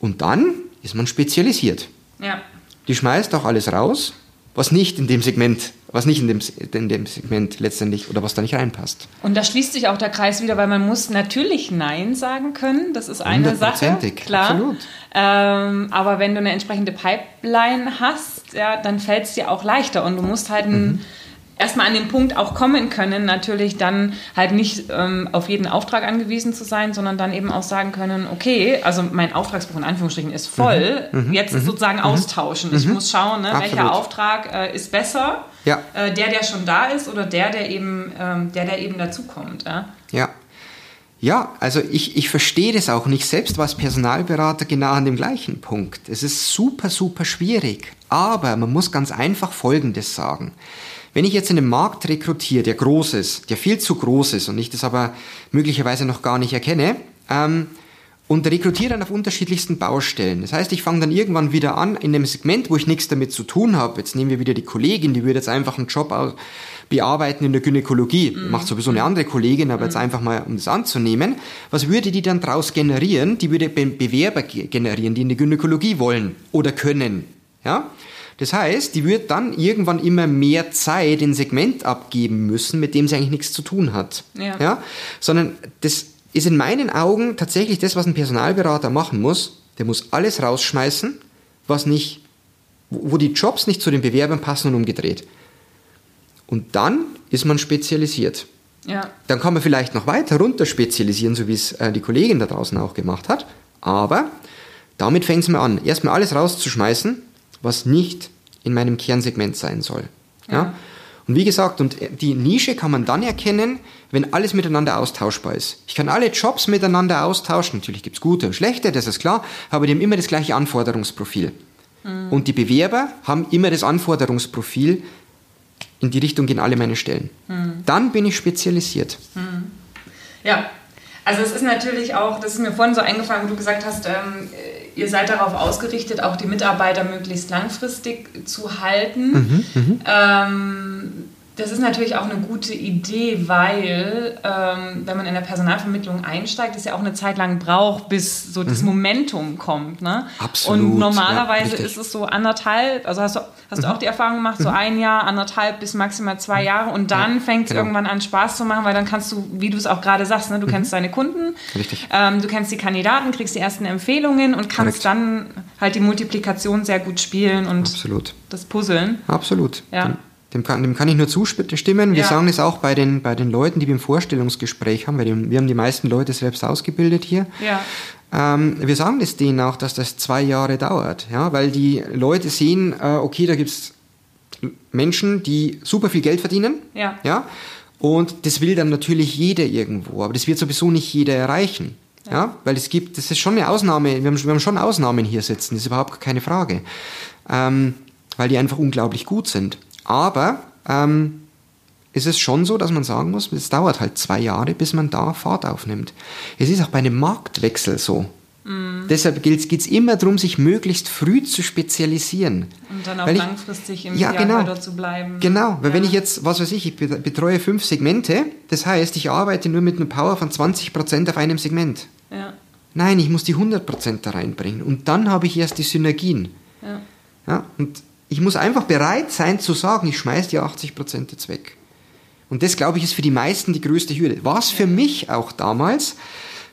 Und dann ist man spezialisiert. Ja. Die schmeißt auch alles raus, was nicht in dem Segment, was nicht in dem, in dem Segment letztendlich oder was da nicht reinpasst. Und da schließt sich auch der Kreis wieder, weil man muss natürlich Nein sagen können. Das ist eine Sache. Klar. Absolut. Ähm, aber wenn du eine entsprechende Pipeline hast, ja, dann fällt es dir auch leichter und du musst halt ein mhm erstmal an den Punkt auch kommen können, natürlich dann halt nicht ähm, auf jeden Auftrag angewiesen zu sein, sondern dann eben auch sagen können, okay, also mein Auftragsbuch in Anführungsstrichen ist voll, mhm. mhm. jetzt mhm. sozusagen mhm. austauschen. Ich mhm. muss schauen, ne, welcher Auftrag äh, ist besser, ja. äh, der, der schon da ist oder der, der eben, ähm, der, der eben dazukommt. Ja. ja. Ja, also ich, ich verstehe das auch nicht. Selbst was Personalberater genau an dem gleichen Punkt. Es ist super, super schwierig. Aber man muss ganz einfach Folgendes sagen. Wenn ich jetzt in einem Markt rekrutiere, der groß ist, der viel zu groß ist und ich das aber möglicherweise noch gar nicht erkenne, ähm, und rekrutiere dann auf unterschiedlichsten Baustellen. Das heißt, ich fange dann irgendwann wieder an in einem Segment, wo ich nichts damit zu tun habe. Jetzt nehmen wir wieder die Kollegin, die würde jetzt einfach einen Job bearbeiten in der Gynäkologie. Mhm. Macht sowieso eine andere Kollegin, aber mhm. jetzt einfach mal, um das anzunehmen. Was würde die dann daraus generieren? Die würde Be Bewerber generieren, die in die Gynäkologie wollen oder können. Ja? Das heißt, die wird dann irgendwann immer mehr Zeit in Segment abgeben müssen, mit dem sie eigentlich nichts zu tun hat. Ja. ja? Sondern das ist in meinen Augen tatsächlich das, was ein Personalberater machen muss. Der muss alles rausschmeißen, was nicht, wo die Jobs nicht zu den Bewerbern passen und umgedreht. Und dann ist man spezialisiert. Ja. Dann kann man vielleicht noch weiter runter spezialisieren, so wie es äh, die Kollegin da draußen auch gemacht hat. Aber damit fängt es mal an, erstmal alles rauszuschmeißen, was nicht in meinem Kernsegment sein soll. Ja. Ja. Und wie gesagt, und die Nische kann man dann erkennen, wenn alles miteinander austauschbar ist. Ich kann alle Jobs miteinander austauschen. Natürlich gibt's gute und schlechte, das ist klar, aber die haben immer das gleiche Anforderungsprofil. Und die Bewerber haben immer das Anforderungsprofil, in die Richtung gehen alle meine Stellen. Dann bin ich spezialisiert. Ja, also es ist natürlich auch, das ist mir vorhin so eingefallen, wo du gesagt hast, ähm, ihr seid darauf ausgerichtet, auch die Mitarbeiter möglichst langfristig zu halten. Ähm, das ist natürlich auch eine gute Idee, weil ähm, wenn man in der Personalvermittlung einsteigt, es ja auch eine Zeit lang braucht, bis so das Momentum kommt. Ne? Absolut, Und normalerweise ja, ist es so anderthalb, also hast du, hast du auch die Erfahrung gemacht, so ein Jahr, anderthalb bis maximal zwei Jahre und dann fängt es genau. irgendwann an Spaß zu machen, weil dann kannst du, wie du es auch gerade sagst, ne, du kennst deine Kunden, Richtig. ähm, du kennst die Kandidaten, kriegst die ersten Empfehlungen und kannst Korrekt. dann halt die Multiplikation sehr gut spielen und Absolut. das Puzzeln. Absolut. Ja. Dem, dem, kann, dem kann ich nur zustimmen. Wir Ja. sagen es auch bei den, bei den Leuten, die wir im Vorstellungsgespräch haben, weil die, wir haben die meisten Leute selbst ausgebildet hier. Ja. Ähm, wir sagen es denen auch, dass das zwei Jahre dauert, ja, weil die Leute sehen, äh, okay, da gibt's Menschen, die super viel Geld verdienen, Ja. ja, und das will dann natürlich jeder irgendwo, aber das wird sowieso nicht jeder erreichen, ja, weil es gibt, das ist schon eine Ausnahme, wir haben, wir haben schon Ausnahmen hier sitzen, das ist überhaupt keine Frage, ähm, weil die einfach unglaublich gut sind, aber ähm, ist es schon so, dass man sagen muss, es dauert halt zwei Jahre, bis man da Fahrt aufnimmt. Es ist auch bei einem Marktwechsel so. Deshalb geht es immer darum, sich möglichst früh zu spezialisieren. Und dann auch Weil ich- langfristig im ja, genau. zu bleiben. Genau, weil ja. wenn ich jetzt, was weiß ich, ich bet- betreue fünf Segmente, das heißt, ich arbeite nur mit einer Power von 20% auf einem Segment. Ja, Nein, ich muss die 100% da reinbringen und dann habe ich erst die Synergien. ja. Ja, und ich muss einfach bereit sein zu sagen, ich schmeiß die 80% jetzt weg. Und das, glaube ich, ist für die meisten die größte Hürde. War es für mich auch damals,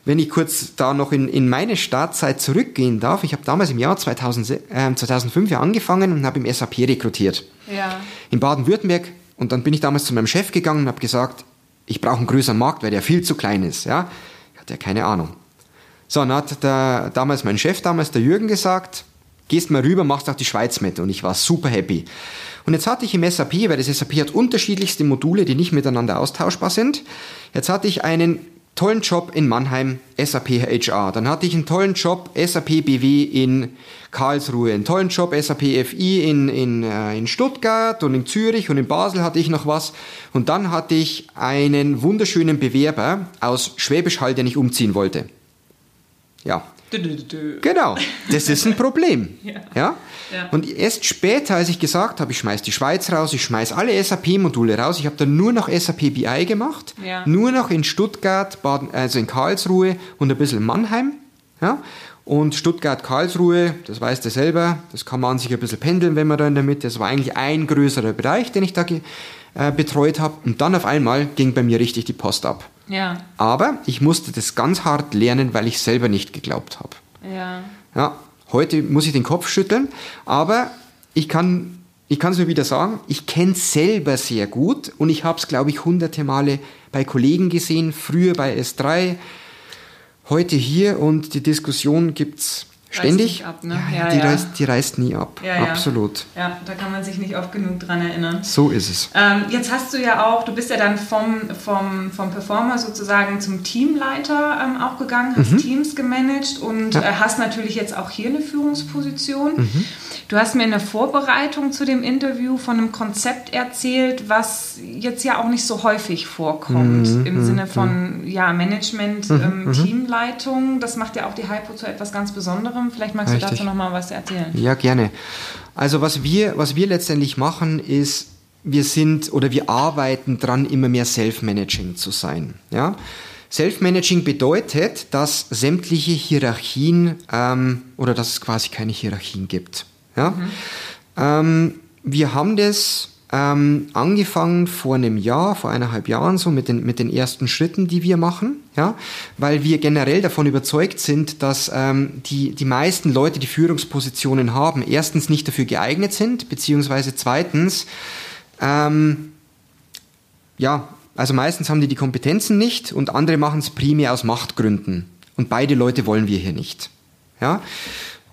wenn ich kurz da noch in, in meine Startzeit zurückgehen darf. Ich habe damals im Jahr 2000, äh, 2005 ja angefangen und habe im SAP rekrutiert. ja. In Baden-Württemberg. Und dann bin ich damals zu meinem Chef gegangen und habe gesagt, ich brauche einen größeren Markt, weil der viel zu klein ist. Ja? Ich hatte ja keine Ahnung. So, dann hat der, damals mein Chef, damals der Jürgen, gesagt, gehst mal rüber, machst auch die Schweiz mit. Und ich war super happy. Und jetzt hatte ich im SAP, weil das SAP hat unterschiedlichste Module, die nicht miteinander austauschbar sind. Jetzt hatte ich einen tollen Job in Mannheim, SAP HR. Dann hatte ich einen tollen Job, SAP BW in Karlsruhe, einen tollen Job, SAP FI in, in, äh, in Stuttgart und in Zürich und in Basel hatte ich noch was. Und dann hatte ich einen wunderschönen Bewerber aus Schwäbisch Hall, der nicht umziehen wollte. Ja. Genau, das ist ein Problem. Ja. ja? Und erst später, als ich gesagt habe, ich schmeiß die Schweiz raus, ich schmeiß alle SAP-Module raus, ich habe dann nur noch SAP BI gemacht, Ja. nur noch in Stuttgart, Baden, also in Karlsruhe und ein bisschen Mannheim. Ja? Und Stuttgart, Karlsruhe, das weißt du selber, das kann man an sich ein bisschen pendeln, wenn man da in der Mitte, das war eigentlich ein größerer Bereich, den ich da äh, betreut habe. Und dann auf einmal ging bei mir richtig die Post ab. Ja, Aber ich musste das ganz hart lernen, weil ich selber nicht geglaubt habe. ja. Ja, heute muss ich den Kopf schütteln, aber ich kann ich kann es nur wieder sagen, ich kenne es selber sehr gut und ich habe es, glaube ich, hunderte Male bei Kollegen gesehen, früher bei S3, heute hier und die Diskussion gibt's ständig. ab, ne? ja, Ja, die, ja. Reißt, die reißt nie ab. Absolut. Ja, da kann man sich nicht oft genug dran erinnern. So ist es. Ähm, jetzt hast du ja auch, du bist ja dann vom, vom, vom Performer sozusagen zum Teamleiter ähm, auch gegangen, hast Teams gemanagt und äh, hast natürlich jetzt auch hier eine Führungsposition. Du hast mir in der Vorbereitung zu dem Interview von einem Konzept erzählt, was jetzt ja auch nicht so häufig vorkommt im Sinne von ja, Management, ähm, Teamleitung. Das macht ja auch die Hypo zu etwas ganz Besonderem. Vielleicht magst du Richtig. dazu noch mal was erzählen. Ja, gerne. Also was wir, was wir letztendlich machen, ist, wir sind oder wir arbeiten dran, immer mehr Self-Managing zu sein. Ja? Self-Managing bedeutet, dass sämtliche Hierarchien ähm, oder dass es quasi keine Hierarchien gibt. Ja? Ähm, wir haben das ähm, angefangen vor einem Jahr, vor eineinhalb Jahren so mit den, mit den ersten Schritten, die wir machen, ja, weil wir generell davon überzeugt sind, dass ähm, die, die meisten Leute, die Führungspositionen haben, erstens nicht dafür geeignet sind, beziehungsweise zweitens, ähm, ja, Also meistens haben die die Kompetenzen nicht und andere machen es primär aus Machtgründen. Und beide Leute wollen wir hier nicht. Ja?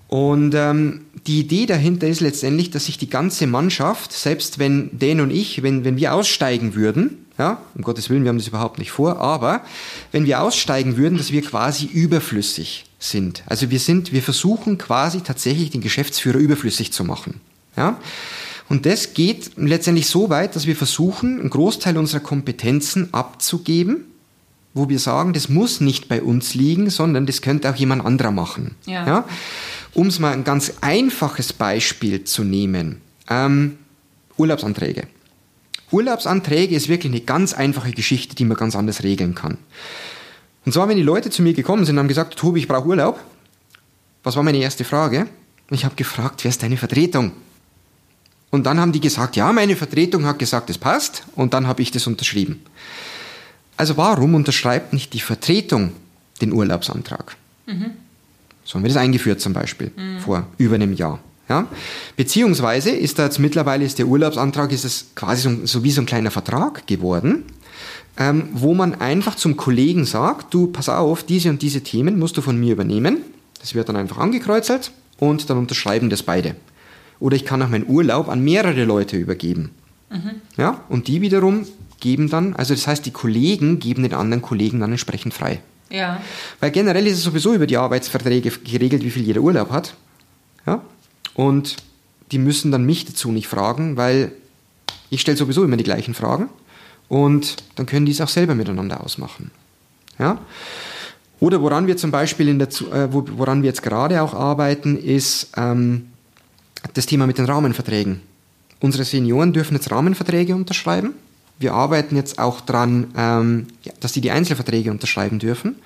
Und ähm, die Idee dahinter ist letztendlich, dass sich die ganze Mannschaft, selbst wenn Dan und ich, wenn, wenn wir aussteigen würden, ja, um Gottes Willen, wir haben das überhaupt nicht vor, aber wenn wir aussteigen würden, dass wir quasi überflüssig sind. Also wir sind, wir versuchen quasi tatsächlich den Geschäftsführer überflüssig zu machen. Ja? Und das geht letztendlich so weit, dass wir versuchen, einen Großteil unserer Kompetenzen abzugeben, wo wir sagen, das muss nicht bei uns liegen, sondern das könnte auch jemand anderer machen. Ja. ja? Um es mal ein ganz einfaches Beispiel zu nehmen. Ähm, Urlaubsanträge. Urlaubsanträge ist wirklich eine ganz einfache Geschichte, die man ganz anders regeln kann. Und zwar, wenn die Leute zu mir gekommen sind und haben gesagt, Tobi, ich brauche Urlaub, was war meine erste Frage? Ich habe gefragt, wer ist deine Vertretung? Und dann haben die gesagt, ja, meine Vertretung hat gesagt, es passt. Und dann habe ich das unterschrieben. Also warum unterschreibt nicht die Vertretung den Urlaubsantrag? Mhm. So haben wir das eingeführt zum Beispiel mhm. vor über einem Jahr. Ja? Beziehungsweise ist da jetzt mittlerweile ist der Urlaubsantrag ist es quasi so, so wie so ein kleiner Vertrag geworden, ähm, wo man einfach zum Kollegen sagt, du pass auf, diese und diese Themen musst du von mir übernehmen. Das wird dann einfach angekreuzelt und dann unterschreiben das beide. Oder ich kann auch meinen Urlaub an mehrere Leute übergeben. Mhm. Ja? Und die wiederum geben dann, also das heißt, die Kollegen geben den anderen Kollegen dann entsprechend frei. Ja. Weil generell ist es sowieso über die Arbeitsverträge geregelt, wie viel jeder Urlaub hat. Ja? Und die müssen dann mich dazu nicht fragen, weil ich stelle sowieso immer die gleichen Fragen und dann können die es auch selber miteinander ausmachen. Ja? Oder woran wir zum Beispiel in der, äh, woran wir jetzt gerade auch arbeiten, ist ähm, das Thema mit den Rahmenverträgen. Unsere Senioren dürfen jetzt Rahmenverträge unterschreiben. Wir arbeiten jetzt auch dran, ähm, dass die die Einzelverträge unterschreiben dürfen.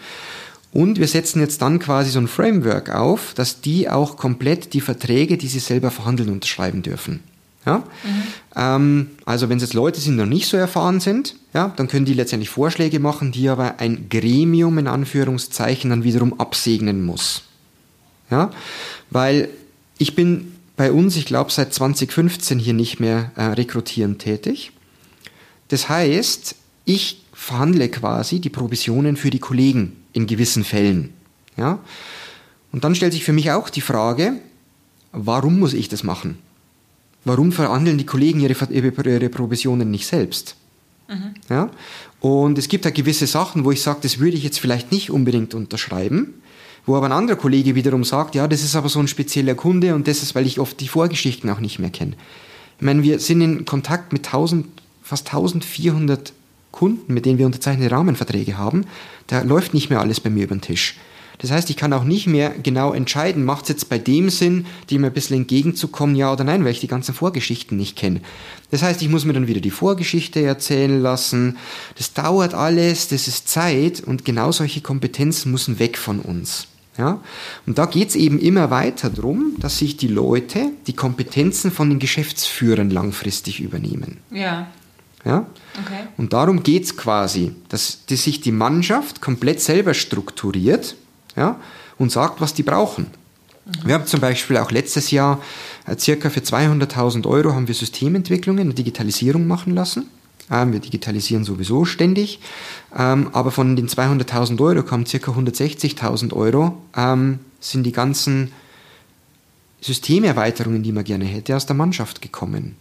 Und wir setzen jetzt dann quasi so ein Framework auf, dass die auch komplett die Verträge, die sie selber verhandeln, unterschreiben dürfen. Ja? Mhm. Ähm, also wenn es jetzt Leute sind, die noch nicht so erfahren sind, ja, dann können die letztendlich Vorschläge machen, die aber ein Gremium in Anführungszeichen dann wiederum absegnen muss. Ja? Weil ich bin bei uns, ich glaube, seit 2015 hier nicht mehr äh, rekrutieren tätig. Das heißt, ich verhandle quasi die Provisionen für die Kollegen in gewissen Fällen. Ja? Und dann stellt sich für mich auch die Frage, warum muss ich das machen? Warum verhandeln die Kollegen ihre, ihre Provisionen nicht selbst? Mhm. Ja? Und es gibt da gewisse Sachen, wo ich sage, das würde ich jetzt vielleicht nicht unbedingt unterschreiben, wo aber ein anderer Kollege wiederum sagt, ja, das ist aber so ein spezieller Kunde und das ist, weil ich oft die Vorgeschichten auch nicht mehr kenne. Ich meine, wir sind in Kontakt mit 1000, fast 1400 Kunden, mit denen wir unterzeichnete Rahmenverträge haben, da läuft nicht mehr alles bei mir über den Tisch. Das heißt, ich kann auch nicht mehr genau entscheiden, macht es jetzt bei dem Sinn, dem ein bisschen entgegenzukommen, ja oder nein, weil ich die ganzen Vorgeschichten nicht kenne. Das heißt, ich muss mir dann wieder die Vorgeschichte erzählen lassen. Das dauert alles, das ist Zeit und genau solche Kompetenzen müssen weg von uns. Ja? Und da geht es eben immer weiter darum, dass sich die Leute die Kompetenzen von den Geschäftsführern langfristig übernehmen. Ja. Ja? Okay. Und darum geht es quasi, dass die sich die Mannschaft komplett selber strukturiert ja, und sagt, was die brauchen. Mhm. Wir haben zum Beispiel auch letztes Jahr äh, circa für 200.000 Euro haben wir Systementwicklungen und Digitalisierung machen lassen. Ähm, wir digitalisieren sowieso ständig, ähm, aber von den 200.000 Euro kommen circa 160.000 Euro, ähm, sind die ganzen Systemerweiterungen, die man gerne hätte, aus der Mannschaft gekommen.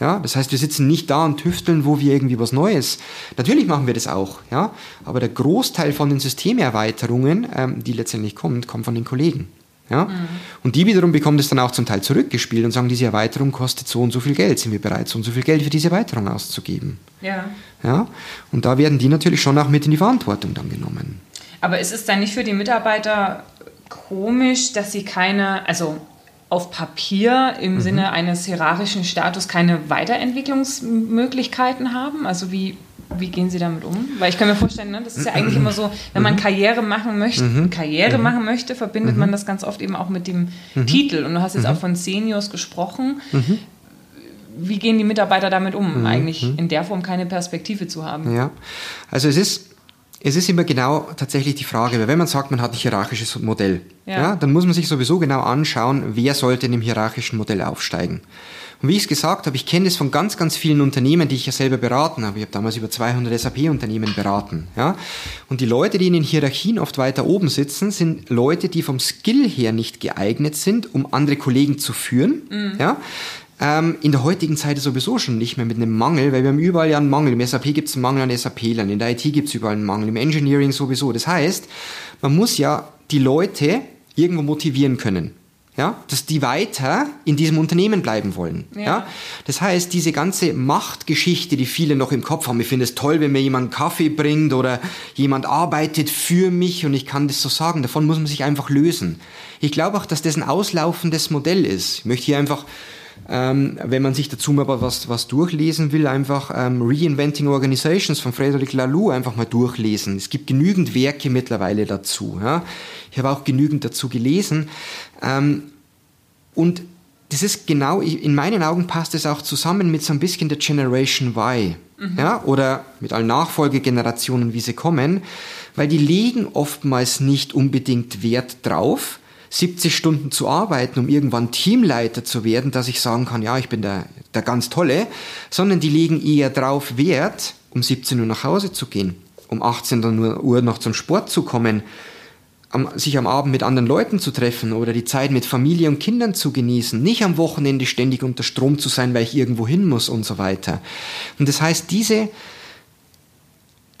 Ja, das heißt, wir sitzen nicht da und tüfteln, wo wir irgendwie was Neues. Natürlich machen wir das auch, ja, aber der Großteil von den Systemerweiterungen, ähm, die letztendlich kommt, kommt von den Kollegen. Ja? Mhm. Und die wiederum bekommen das dann auch zum Teil zurückgespielt und sagen, diese Erweiterung kostet so und so viel Geld, sind wir bereit, so und so viel Geld für diese Erweiterung auszugeben. Ja. Ja? Und da werden die natürlich schon auch mit in die Verantwortung dann genommen. Aber ist es dann nicht für die Mitarbeiter komisch, dass sie keine, also auf Papier im mhm. Sinne eines hierarchischen Status keine Weiterentwicklungsmöglichkeiten haben? Also wie, wie gehen Sie damit um? Weil ich kann mir vorstellen, ne, das ist ja eigentlich immer so, wenn man mhm. Karriere machen möchte, mhm. Karriere mhm. machen möchte, verbindet man das ganz oft eben auch mit dem Titel. Und du hast jetzt auch von Seniors gesprochen. Wie gehen die Mitarbeiter damit um, eigentlich in der Form keine Perspektive zu haben? Ja, also es ist es ist immer genau tatsächlich die Frage, weil wenn man sagt, man hat ein hierarchisches Modell, ja. ja. dann muss man sich sowieso genau anschauen, wer sollte in dem hierarchischen Modell aufsteigen. Und wie ich es gesagt habe, ich kenne das von ganz, ganz vielen Unternehmen, die ich ja selber beraten habe. Ich habe damals über 200 SAP-Unternehmen beraten. Ja? Und die Leute, die in den Hierarchien oft weiter oben sitzen, sind Leute, die vom Skill her nicht geeignet sind, um andere Kollegen zu führen. Mhm. Ja? Ähm, in der heutigen Zeit sowieso schon nicht mehr mit einem Mangel, weil wir haben überall ja einen Mangel. Im SAP gibt es einen Mangel an SAP-Lern, in der IT gibt es überall einen Mangel, im Engineering sowieso. Das heißt, man muss ja die Leute irgendwo motivieren können. Ja, dass die weiter in diesem Unternehmen bleiben wollen. Ja. ja. Das heißt, diese ganze Machtgeschichte, die viele noch im Kopf haben, ich finde es toll, wenn mir jemand Kaffee bringt oder jemand arbeitet für mich und ich kann das so sagen, davon muss man sich einfach lösen. Ich glaube auch, dass das ein auslaufendes Modell ist. Ich möchte hier einfach ähm, wenn man sich dazu mal was, was durchlesen will, einfach ähm, Reinventing Organizations von Frederic Laloux einfach mal durchlesen. Es gibt genügend Werke mittlerweile dazu. Ja? Ich habe auch genügend dazu gelesen. Ähm, und das ist genau, in meinen Augen passt es auch zusammen mit so ein bisschen der Generation Y. Mhm. Ja? Oder mit allen Nachfolgegenerationen, wie sie kommen. Weil die legen oftmals nicht unbedingt Wert drauf, 70 Stunden zu arbeiten, um irgendwann Teamleiter zu werden, dass ich sagen kann, ja, ich bin der, der ganz Tolle, sondern die legen eher drauf Wert, um 17 Uhr nach Hause zu gehen, um 18 Uhr noch zum Sport zu kommen, sich am Abend mit anderen Leuten zu treffen oder die Zeit mit Familie und Kindern zu genießen, nicht am Wochenende ständig unter Strom zu sein, weil ich irgendwo hin muss und so weiter. Und das heißt, diese,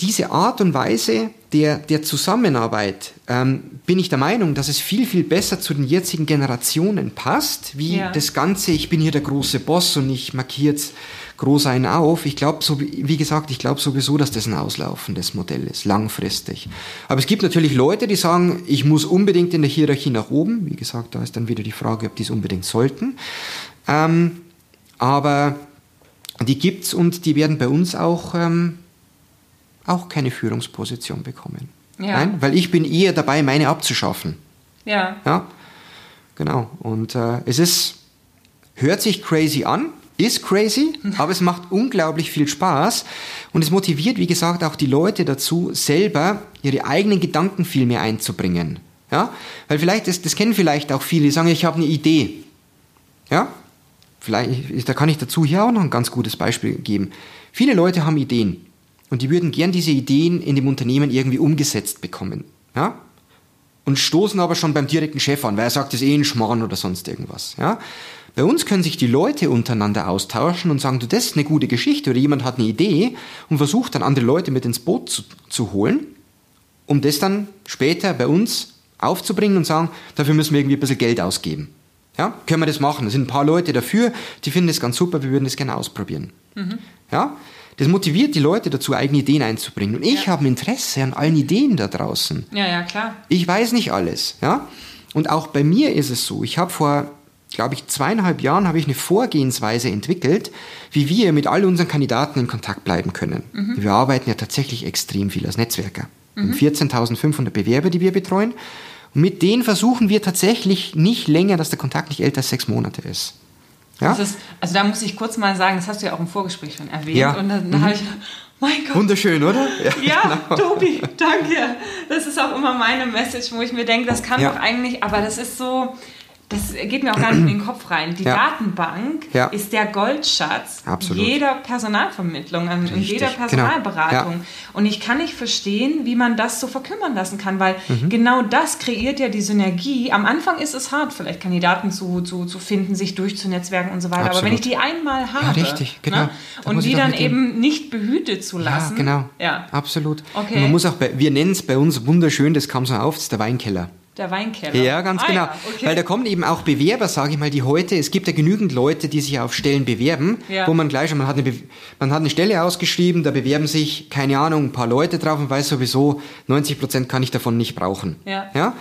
diese Art und Weise der, der Zusammenarbeit ähm, bin ich der Meinung, dass es viel, viel besser zu den jetzigen Generationen passt, wie ja. das Ganze, ich bin hier der große Boss und ich markiere jetzt groß einen auf. Ich glaube, so, wie gesagt, ich glaube sowieso, dass das ein auslaufendes Modell ist, langfristig. Aber es gibt natürlich Leute, die sagen, ich muss unbedingt in der Hierarchie nach oben. Wie gesagt, da ist dann wieder die Frage, ob die es unbedingt sollten. Ähm, aber die gibt's und die werden bei uns auch ähm, auch keine Führungsposition bekommen. Ja. Nein, weil ich bin eher dabei, meine abzuschaffen. Ja. Ja, genau. Und äh, es ist, hört sich crazy an, ist crazy, aber es macht unglaublich viel Spaß und es motiviert, wie gesagt, auch die Leute dazu, selber ihre eigenen Gedanken viel mehr einzubringen. Ja, weil vielleicht, das, das kennen vielleicht auch viele, die sagen, ich habe eine Idee. Ja, vielleicht, da kann ich dazu hier auch noch ein ganz gutes Beispiel geben. Viele Leute haben Ideen. Und die würden gern diese Ideen in dem Unternehmen irgendwie umgesetzt bekommen. Ja? Und stoßen aber schon beim direkten Chef an, weil er sagt, das ist eh ein Schmarrn oder sonst irgendwas. Ja? Bei uns können sich die Leute untereinander austauschen und sagen, du, das ist eine gute Geschichte oder jemand hat eine Idee und versucht dann andere Leute mit ins Boot zu, zu holen, um das dann später bei uns aufzubringen und sagen, dafür müssen wir irgendwie ein bisschen Geld ausgeben. Ja, können wir das machen? Da sind ein paar Leute dafür, die finden das ganz super, wir würden das gerne ausprobieren. Mhm. Ja, das motiviert die Leute dazu, eigene Ideen einzubringen. Und ich ja. habe ein Interesse an allen Ideen da draußen. Ja, ja, klar. Ich weiß nicht alles, ja. Und auch bei mir ist es so. Ich habe vor, glaube ich, zweieinhalb Jahren habe ich eine Vorgehensweise entwickelt, wie wir mit all unseren Kandidaten in Kontakt bleiben können. Mhm. Wir arbeiten ja tatsächlich extrem viel als Netzwerker. Mhm. 14.500 Bewerber, die wir betreuen. Und mit denen versuchen wir tatsächlich nicht länger, dass der Kontakt nicht älter als sechs Monate ist. Ja? Ist, also da muss ich kurz mal sagen, das hast du ja auch im Vorgespräch schon erwähnt. Ja. Und dann, dann mhm. habe ich, mein Gott. Wunderschön, oder? Ja, ja genau. Tobi, danke. Das ist auch immer meine Message, wo ich mir denke, das kann ja. doch eigentlich, aber das ist so, das geht mir auch gar nicht in den Kopf rein. Die ja. Datenbank ja. ist der Goldschatz Absolut. jeder Personalvermittlung, Richtig. jeder genau. Personalberatung. Genau. Ja. Und ich kann nicht verstehen, wie man das so verkümmern lassen kann, weil mhm. genau das kreiert ja die Synergie. Am Anfang ist es hart, vielleicht Kandidaten zu, zu, zu finden, sich durchzunetzwerken und so weiter. Absolut. Aber wenn ich die einmal habe richtig, genau. Ne, und die dann eben nicht behütet zu lassen. Ja, genau. Ja. Absolut. Okay. Und man muss auch, bei, wir nennen es bei uns wunderschön, das kam so auf, das ist der Weinkeller. Der Weinkeller. Ja, ganz ah, genau. Ja, okay. Weil da kommen eben auch Bewerber, sage ich mal, die heute, es gibt ja genügend Leute, die sich auf Stellen bewerben, ja. wo man gleich schon, man hat, eine, man hat eine Stelle ausgeschrieben, da bewerben sich, keine Ahnung, ein paar Leute drauf und weiß sowieso, 90 Prozent kann ich davon nicht brauchen. Ja. ja.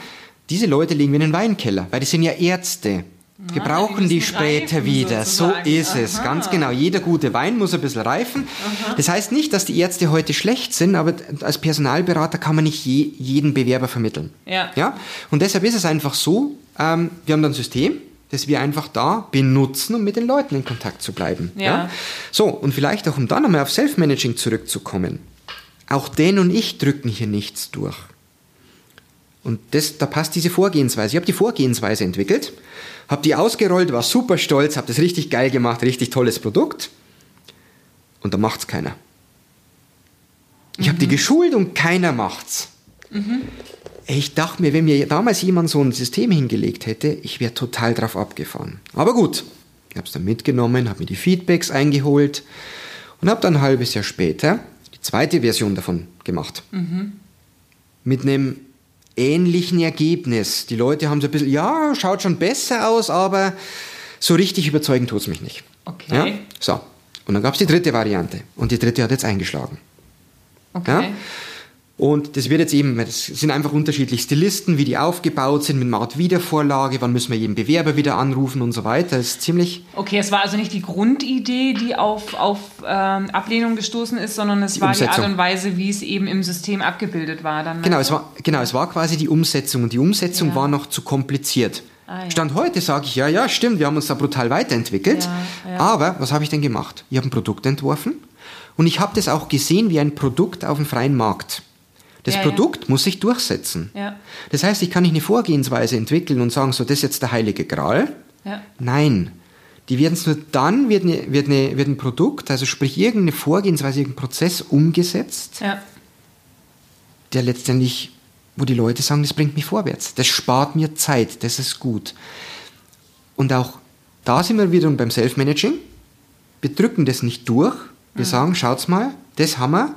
Diese Leute legen wir in den Weinkeller, weil die sind ja Ärzte. Wir brauchen die, die später wieder. Sozusagen. So ist es, Aha. ganz genau. Jeder gute Wein muss ein bisschen reifen. Aha. Das heißt nicht, dass die Ärzte heute schlecht sind, aber als Personalberater kann man nicht je, jeden Bewerber vermitteln. Ja. ja. Und deshalb ist es einfach so, ähm, wir haben dann ein System, das wir einfach da benutzen, um mit den Leuten in Kontakt zu bleiben. Ja. ja? So, und vielleicht auch, um dann nochmal auf Self-Managing zurückzukommen. Auch Dan und ich drücken hier nichts durch. Und das, da passt diese Vorgehensweise. Ich habe die Vorgehensweise entwickelt, habe die ausgerollt, war super stolz, habe das richtig geil gemacht, richtig tolles Produkt. Und da macht's keiner. Ich mhm. habe die geschult und keiner macht's. Mhm. Ich dachte mir, wenn mir damals jemand so ein System hingelegt hätte, ich wäre total drauf abgefahren. Aber gut, ich habe es dann mitgenommen, habe mir die Feedbacks eingeholt und habe dann ein halbes Jahr später die zweite Version davon gemacht. Mhm. Mit einem ähnlichen Ergebnis. Die Leute haben so ein bisschen, ja, schaut schon besser aus, aber so richtig überzeugen tut es mich nicht. Okay. Ja? So. Und dann gab es die dritte Variante. Und die dritte hat jetzt eingeschlagen. Okay. Ja? Und das wird jetzt eben, das sind einfach unterschiedlichste Listen, wie die aufgebaut sind, mit Mart Wiedervorlage, wann müssen wir jeden Bewerber wieder anrufen und so weiter. Das ist ziemlich. Okay, es war also nicht die Grundidee, die auf, auf ähm, Ablehnung gestoßen ist, sondern es die war Umsetzung. die Art und Weise, wie es eben im System abgebildet war. Dann genau, es war, genau, es war quasi die Umsetzung und die Umsetzung ja. war noch zu kompliziert. Ah, ja. Stand heute sage ich, ja, ja, stimmt, wir haben uns da brutal weiterentwickelt. Ja, aber was habe ich denn gemacht? Ich habe ein Produkt entworfen und ich habe das auch gesehen wie ein Produkt auf dem freien Markt. Das ja, Produkt ja. muss sich durchsetzen. Ja. Das heißt, ich kann nicht eine Vorgehensweise entwickeln und sagen, so, das ist jetzt der heilige Gral. Nein. Die werden es nur dann, wird, eine, wird, eine, wird ein Produkt, also sprich irgendeine Vorgehensweise, irgendein Prozess umgesetzt, der letztendlich, wo die Leute sagen, das bringt mich vorwärts. Das spart mir Zeit, das ist gut. Und auch da sind wir wiederum beim Self-Managing. Wir drücken das nicht durch. Wir mhm. sagen, schaut's mal, das haben wir,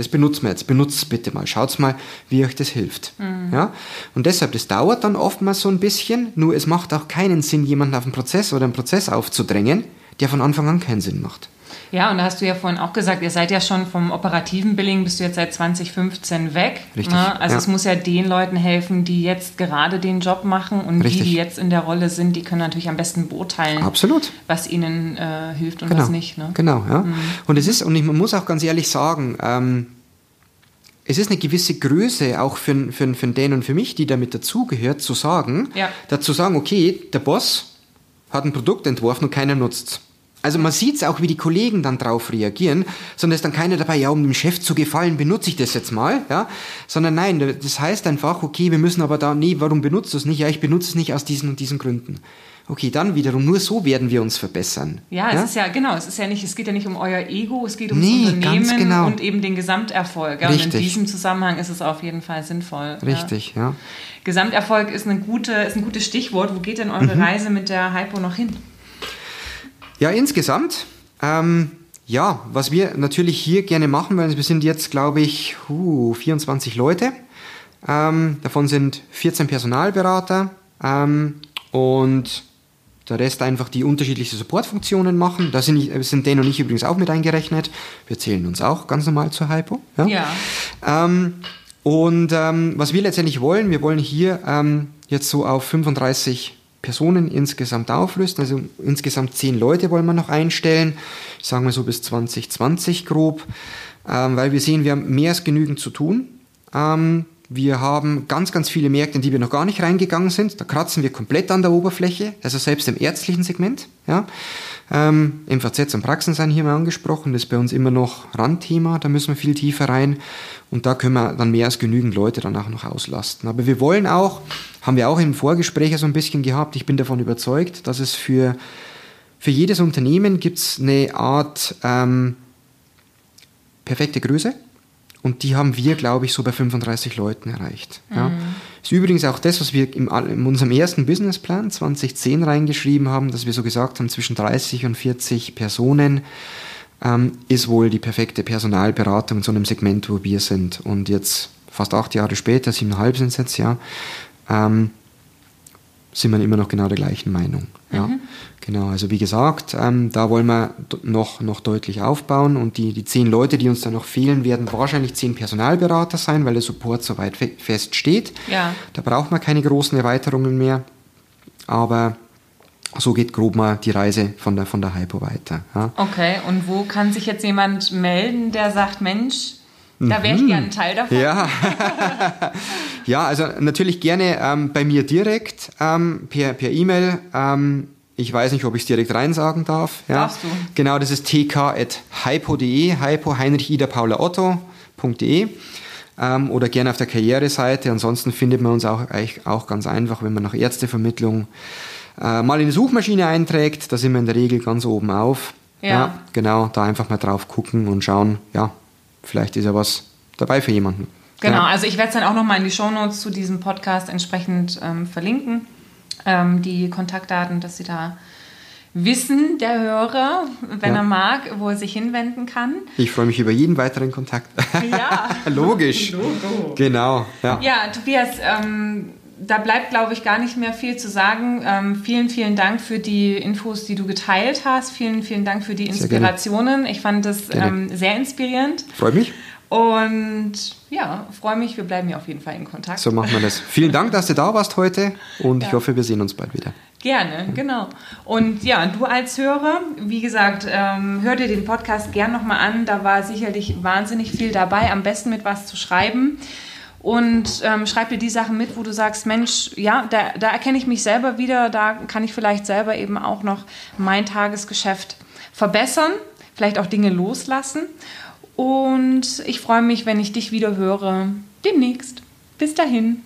das benutzen wir jetzt. Benutzt es bitte mal. Schaut mal, wie euch das hilft. Mhm. Ja? Und deshalb, das dauert dann oftmals so ein bisschen. Nur es macht auch keinen Sinn, jemanden auf einen Prozess oder einen Prozess aufzudrängen, der von Anfang an keinen Sinn macht. Ja, und da hast du ja vorhin auch gesagt, ihr seid ja schon vom operativen Billing, bist du jetzt seit 2015 weg. Richtig. Ne? Also ja. es muss ja den Leuten helfen, die jetzt gerade den Job machen und Richtig. die, die jetzt in der Rolle sind, die können natürlich am besten beurteilen, Absolut. was ihnen äh, hilft und genau. was nicht. Ne? Genau, ja. Mhm. Und es ist, und ich, man muss auch ganz ehrlich sagen, ähm, es ist eine gewisse Größe auch für, für, für den und für mich, die damit dazugehört, zu sagen, ja. dazu sagen, okay, der Boss hat ein Produkt entworfen und keiner nutzt es. Also man sieht es auch, wie die Kollegen dann drauf reagieren, sondern ist dann keiner dabei, ja, um dem Chef zu gefallen, benutze ich das jetzt mal, ja, sondern nein, das heißt einfach, okay, wir müssen aber da, nee, warum benutzt du es nicht? Ja, ich benutze es nicht aus diesen und diesen Gründen. Okay, dann wiederum, nur so werden wir uns verbessern. Ja, es ja? ist ja, genau, es ist ja nicht, es geht ja nicht um euer Ego, es geht ums nee, Unternehmen genau. und eben den Gesamterfolg. Ja? Und in diesem Zusammenhang ist es auf jeden Fall sinnvoll. Richtig, ja. ja. Gesamterfolg ist, eine gute, ist ein gutes Stichwort. Wo geht denn eure mhm. Reise mit der Hypo noch hin? Ja, insgesamt, ähm, ja, was wir natürlich hier gerne machen wollen, wir sind jetzt, glaube ich, uh, 24 Leute. Ähm, davon sind 14 Personalberater ähm, und der Rest einfach die unterschiedliche Supportfunktionen machen. Da sind, sind Dan und ich übrigens auch mit eingerechnet. Wir zählen uns auch ganz normal zur Hypo. Ja. ja. Ähm, und ähm, was wir letztendlich wollen, wir wollen hier ähm, jetzt so auf 35 Personen insgesamt aufrüsten. Also insgesamt zehn Leute wollen wir noch einstellen. Ich sage mal so bis 2020 grob, ähm, weil wir sehen, wir haben mehr als genügend zu tun. Ähm, wir haben ganz, ganz viele Märkte, in die wir noch gar nicht reingegangen sind. Da kratzen wir komplett an der Oberfläche, also selbst im ärztlichen Segment. Ja. Ähm, MVZ und Praxen sind hier mal angesprochen, das ist bei uns immer noch Randthema, da müssen wir viel tiefer rein und da können wir dann mehr als genügend Leute danach noch auslasten. Aber wir wollen auch, haben wir auch im Vorgespräch so ein bisschen gehabt, ich bin davon überzeugt, dass es für, für jedes Unternehmen gibt es eine Art ähm, perfekte Größe und die haben wir, glaube ich, so bei 35 Leuten erreicht. Ja. Mhm. Ist übrigens auch das, was wir im, in unserem ersten Businessplan 2010 reingeschrieben haben, dass wir so gesagt haben, zwischen 30 und 40 Personen ähm, ist wohl die perfekte Personalberatung in so einem Segment, wo wir sind. Und jetzt, fast acht Jahre später, siebeneinhalb sind es jetzt, ja, ähm, sind wir immer noch genau der gleichen Meinung. Ja. Mhm. Genau, also wie gesagt, ähm, da wollen wir noch, noch deutlich aufbauen und die, die zehn Leute, die uns da noch fehlen, werden wahrscheinlich zehn Personalberater sein, weil der Support soweit fe fest steht. Ja. Da braucht man keine großen Erweiterungen mehr, aber so geht grob mal die Reise von der, von der Hypo weiter. Ja. Okay, und wo kann sich jetzt jemand melden, der sagt, Mensch, da wäre ich mhm. gerne ein Teil davon. Ja, ja also natürlich gerne ähm, bei mir direkt ähm, per E-Mail. ähm, ich weiß nicht, ob ich es direkt reinsagen darf. Ja. Darfst du. Genau, das ist tk.hypo.de, hypo Heinrich Ida Paula Otto.de. ähm, oder gerne auf der Karriereseite. Ansonsten findet man uns auch, auch ganz einfach, wenn man nach Ärztevermittlung äh, mal in die Suchmaschine einträgt. Da sind wir in der Regel ganz oben auf. Ja. ja. Genau, da einfach mal drauf gucken und schauen, ja, vielleicht ist ja was dabei für jemanden. Genau, Ja. also ich werde es dann auch nochmal in die Shownotes zu diesem Podcast entsprechend ähm, verlinken. Ähm, die Kontaktdaten, dass Sie da wissen, der Hörer, wenn Ja. er mag, wo er sich hinwenden kann. Ich freue mich über jeden weiteren Kontakt. Ja. Logisch. Genau, ja. Ja, Tobias, ähm, da bleibt, glaube ich, gar nicht mehr viel zu sagen. Ähm, vielen, vielen Dank für die Infos, die du geteilt hast. Vielen, vielen Dank für die. Inspirationen. Ich fand das ähm, sehr inspirierend. Freut mich. Und ja, freue mich, wir bleiben ja auf jeden Fall in Kontakt. So machen wir das. Vielen Dank, dass du da warst heute und ich Ja. hoffe, wir sehen uns bald wieder. Gerne, genau. Und ja, du als Hörer, wie gesagt, ähm, hör dir den Podcast gern nochmal an. Da war sicherlich wahnsinnig viel dabei. Am besten mit was zu schreiben. Und ähm, schreib dir die Sachen mit, wo du sagst, Mensch, ja, da, da erkenne ich mich selber wieder. Da kann ich vielleicht selber eben auch noch mein Tagesgeschäft verbessern. Vielleicht auch Dinge loslassen. Und ich freue mich, wenn ich dich wieder höre. Demnächst. Bis dahin.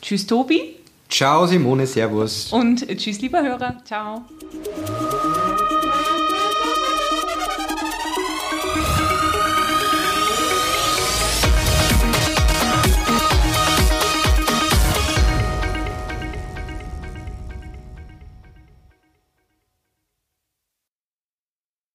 Tschüss, Tobi. Ciao, Simone, Servus. Und tschüss, lieber Hörer. Ciao.